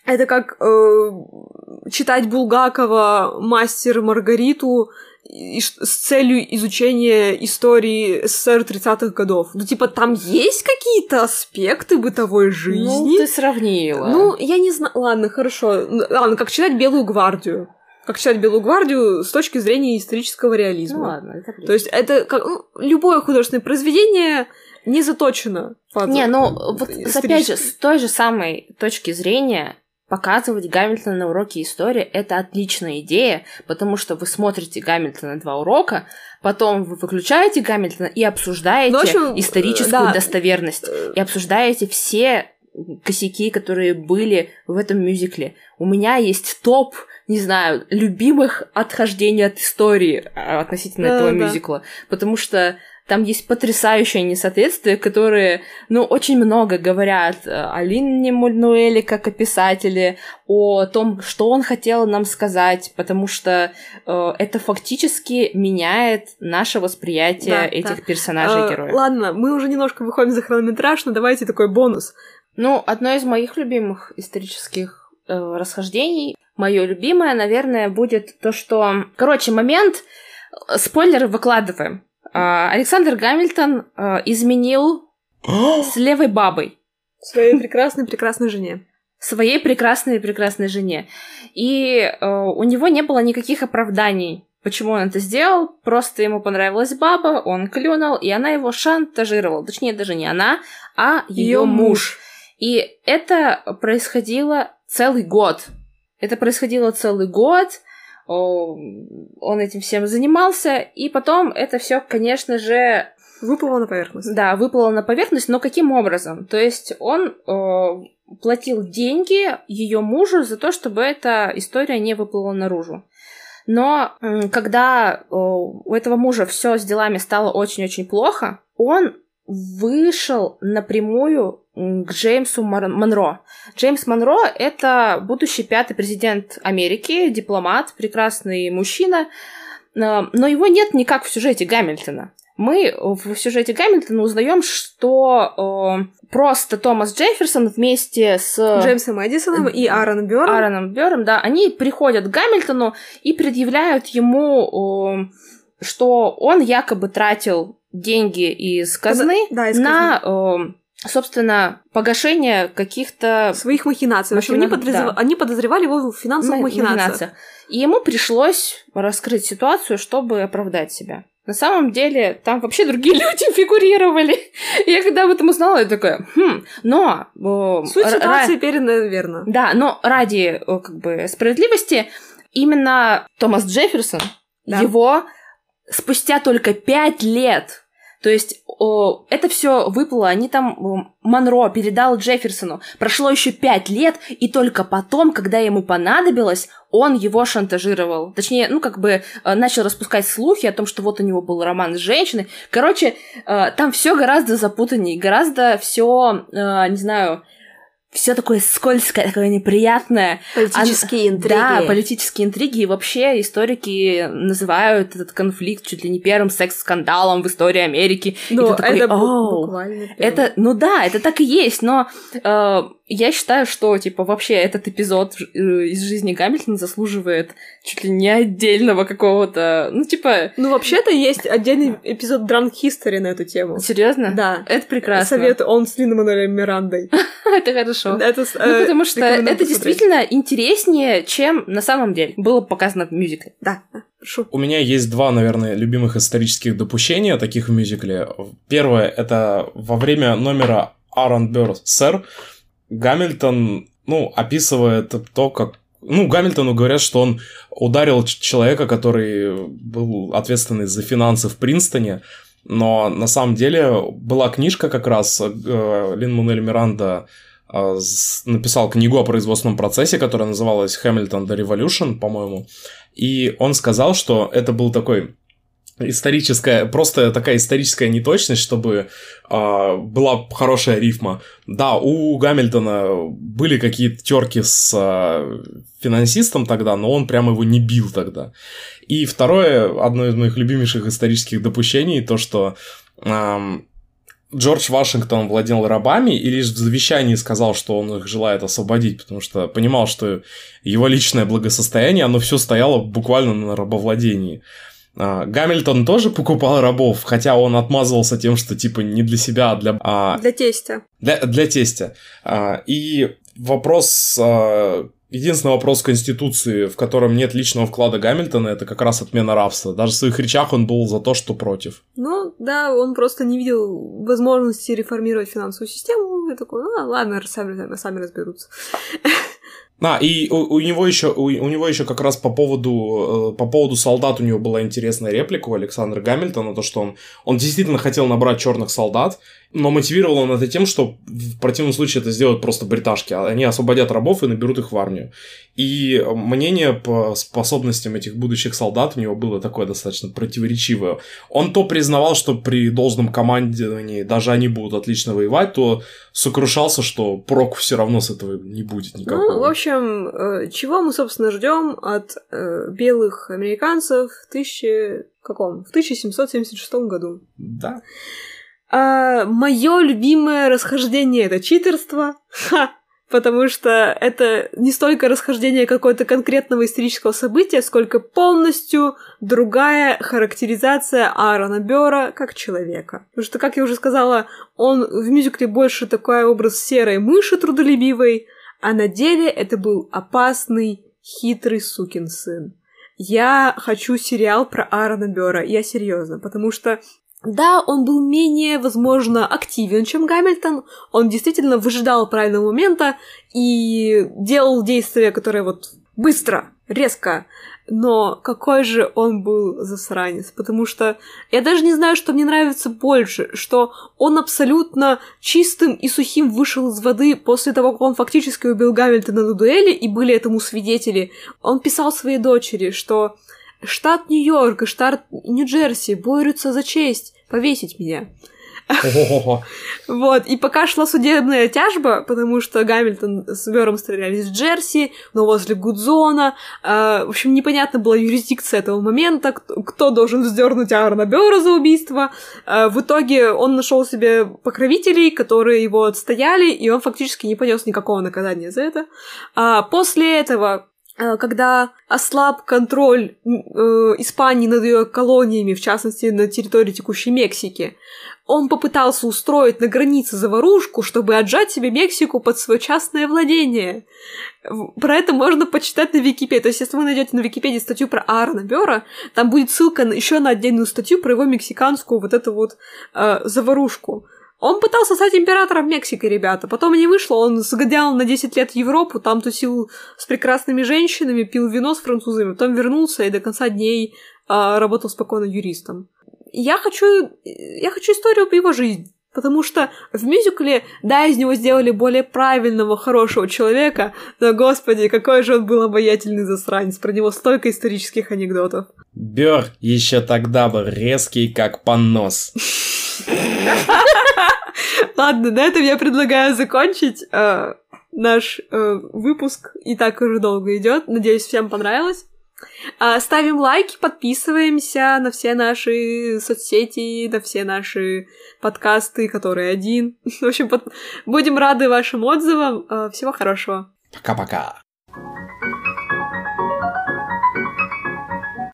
Speaker 1: это как э, читать Булгакова «Мастер Маргариту» с целью изучения истории СССР 30-х годов. Ну, типа, там есть какие-то аспекты бытовой жизни. Ну,
Speaker 2: ты сравнила.
Speaker 1: Ну, я не знаю. Ладно, хорошо. Ладно, как читать Белую гвардию. Как читать Белую гвардию с точки зрения исторического реализма.
Speaker 2: Ну ладно, это
Speaker 1: То есть это как, ну, любое художественное произведение не заточено
Speaker 2: под... Не, ну вот опять же, с той же самой точки зрения Показывать Гамильтона на уроке истории – это отличная идея, потому что вы смотрите Гамильтона два урока, потом вы выключаете Гамильтона и обсуждаете ну, общем, историческую да. достоверность, и обсуждаете все косяки, которые были в этом мюзикле. У меня есть топ, не знаю, любимых отхождений от истории а, относительно да, этого да. мюзикла, потому что там есть потрясающее несоответствие, которые, ну, очень много говорят о Линне Мульнуэле как о писателе, о том, что он хотел нам сказать, потому что э, это фактически меняет наше восприятие да, этих да. персонажей героев.
Speaker 1: Э, ладно, мы уже немножко выходим за хронометраж, но давайте такой бонус.
Speaker 2: Ну, одно из моих любимых исторических э, расхождений, мое любимое, наверное, будет то, что... Короче, момент... Спойлеры выкладываем. А, Александр Гамильтон а, изменил с левой бабой.
Speaker 1: Своей прекрасной-прекрасной жене.
Speaker 2: Своей прекрасной-прекрасной жене. И э, у него не было никаких оправданий, почему он это сделал. Просто ему понравилась баба, он клюнул, и она его шантажировала. Точнее, даже не она, а ее муж. И это происходило целый год. Это происходило целый год он этим всем занимался, и потом это все, конечно же...
Speaker 1: Выплыло на поверхность.
Speaker 2: Да, выплыло на поверхность, но каким образом? То есть он о, платил деньги ее мужу за то, чтобы эта история не выплыла наружу. Но когда у этого мужа все с делами стало очень-очень плохо, он вышел напрямую к Джеймсу Монро. Джеймс Монро — это будущий пятый президент Америки, дипломат, прекрасный мужчина, но его нет никак в сюжете Гамильтона. Мы в сюжете Гамильтона узнаем, что э, просто Томас Джефферсон вместе с
Speaker 1: Джеймсом Эдисоном и Аароном Бёром,
Speaker 2: Аароном Бёром, да, они приходят к Гамильтону и предъявляют ему, э, что он якобы тратил деньги из казны
Speaker 1: да, из
Speaker 2: казны. на э, собственно, погашение каких-то...
Speaker 1: Своих махинаций. В общем, они, подозрев... да. они подозревали его в финансовых махинациях. махинациях.
Speaker 2: И ему пришлось раскрыть ситуацию, чтобы оправдать себя. На самом деле, там вообще другие люди фигурировали. Я когда об этом узнала, я такая, хм, но...
Speaker 1: Э, Суть ситуации ра... передана верно.
Speaker 2: Да, но ради как бы справедливости именно Томас Джефферсон, да. его спустя только пять лет то есть это все выплыло, они там Монро передал Джефферсону. Прошло еще пять лет, и только потом, когда ему понадобилось, он его шантажировал. Точнее, ну, как бы э, начал распускать слухи о том, что вот у него был роман с женщиной. Короче, э, там все гораздо запутаннее, гораздо все, э, не знаю, все такое скользкое, такое неприятное.
Speaker 1: Политические
Speaker 2: а,
Speaker 1: интриги.
Speaker 2: Да, политические интриги. И вообще историки называют этот конфликт чуть ли не первым секс-скандалом в истории Америки.
Speaker 1: Ну,
Speaker 2: и такой,
Speaker 1: это буквально. первый.
Speaker 2: Это, ну да, это так и есть, но э, я считаю, что, типа, вообще этот эпизод э, из жизни Гамильтона заслуживает чуть ли не отдельного какого-то, ну, типа,
Speaker 1: Ну, вообще-то есть отдельный эпизод Drunk History на эту тему.
Speaker 2: серьезно?
Speaker 1: Да.
Speaker 2: Это прекрасно.
Speaker 1: Советую, он с Лином Мирандой.
Speaker 2: Это хорошо.
Speaker 1: Это,
Speaker 2: Ну,
Speaker 1: э,
Speaker 2: потому что это
Speaker 1: посмотреть.
Speaker 2: действительно интереснее, чем на самом деле было показано в мюзикле.
Speaker 1: Да, прошу.
Speaker 3: У меня есть два, наверное, любимых исторических допущения таких в мюзикле. Первое — это во время номера Aaron Burr «Сэр» Гамильтон, ну, описывает то, как ну, Гамильтону говорят, что он ударил человека, который был ответственный за финансы в Принстоне, но на самом деле была книжка как раз, э, Лин Мануэль Миранда э, написал книгу о производственном процессе, которая называлась «Hamilton The Revolution», по-моему, и он сказал, что это был такой историческая, просто такая историческая неточность, чтобы а, была хорошая рифма. Да, у Гамильтона были какие-то терки с а, финансистом тогда, но он прямо его не бил тогда. И второе, одно из моих любимейших исторических допущений, то, что ам, Джордж Вашингтон владел рабами и лишь в завещании сказал, что он их желает освободить, потому что понимал, что его личное благосостояние, оно все стояло буквально на рабовладении. А, Гамильтон тоже покупал рабов, хотя он отмазывался тем, что типа не для себя, а для, а,
Speaker 1: Для тестя.
Speaker 3: для, для тестя. А, И вопрос, а, единственный вопрос Конституции, в котором нет личного вклада Гамильтона, это как раз отмена рабства. Даже в своих речах он был за то, что против.
Speaker 1: Ну, да, он просто не видел возможности реформировать финансовую систему. И такой, ну, ладно, сами, сами разберутся.
Speaker 3: А, и у, у него еще у, у него еще как раз по поводу э, по поводу солдат у него была интересная реплика у Александра Гамильтона, то что он он действительно хотел набрать черных солдат, но мотивировал он это тем, что в противном случае это сделают просто бриташки, а они освободят рабов и наберут их в армию. И мнение по способностям этих будущих солдат у него было такое достаточно противоречивое. Он то признавал, что при должном командовании даже они будут отлично воевать, то сокрушался, что проку все равно с этого не будет никакого.
Speaker 1: Ну, в общем, э, чего мы, собственно, ждем от э, белых американцев в тысяче... каком? В 1776 году.
Speaker 3: Да.
Speaker 1: А, мое любимое расхождение это читерство. Ха! Потому что это не столько расхождение какого-то конкретного исторического события, сколько полностью другая характеризация Аарона Бёра как человека. Потому что, как я уже сказала, он в мюзикле больше такой образ серой мыши трудолюбивой, а на деле это был опасный, хитрый сукин сын. Я хочу сериал про Аарона Бёра, я серьезно, потому что да, он был менее, возможно, активен, чем Гамильтон. Он действительно выжидал правильного момента и делал действия, которые вот быстро, резко. Но какой же он был засранец, потому что я даже не знаю, что мне нравится больше, что он абсолютно чистым и сухим вышел из воды после того, как он фактически убил Гамильтона на дуэли, и были этому свидетели. Он писал своей дочери, что штат Нью-Йорк и штат Нью-Джерси борются за честь повесить меня. Вот, и пока шла судебная тяжба, потому что Гамильтон с Бёром стрелялись в Джерси, но возле Гудзона, э, в общем, непонятна была юрисдикция этого момента, кто, кто должен вздернуть Аарона Бёра за убийство. Э, в итоге он нашел себе покровителей, которые его отстояли, и он фактически не понес никакого наказания за это. А после этого когда ослаб контроль э, Испании над ее колониями, в частности, на территории текущей Мексики, он попытался устроить на границе заварушку, чтобы отжать себе Мексику под свое частное владение. Про это можно почитать на Википедии. То есть, если вы найдете на Википедии статью про Аарона Бёра, там будет ссылка еще на отдельную статью про его мексиканскую вот эту вот э, заварушку. Он пытался стать императором Мексики, ребята. Потом не вышло, он сгонял на 10 лет в Европу, там тусил с прекрасными женщинами, пил вино с французами, потом вернулся и до конца дней а, работал спокойно юристом. Я хочу, я хочу историю по его жизни. Потому что в мюзикле, да, из него сделали более правильного, хорошего человека, но, господи, какой же он был обаятельный засранец, про него столько исторических анекдотов.
Speaker 3: Бёр еще тогда был резкий, как понос.
Speaker 1: Ладно, на этом я предлагаю закончить. Э, наш э, выпуск и так уже долго идет. Надеюсь, всем понравилось. А, ставим лайки, подписываемся на все наши соцсети, на все наши подкасты, которые один. В общем, под... будем рады вашим отзывам. А, всего хорошего.
Speaker 3: Пока-пока.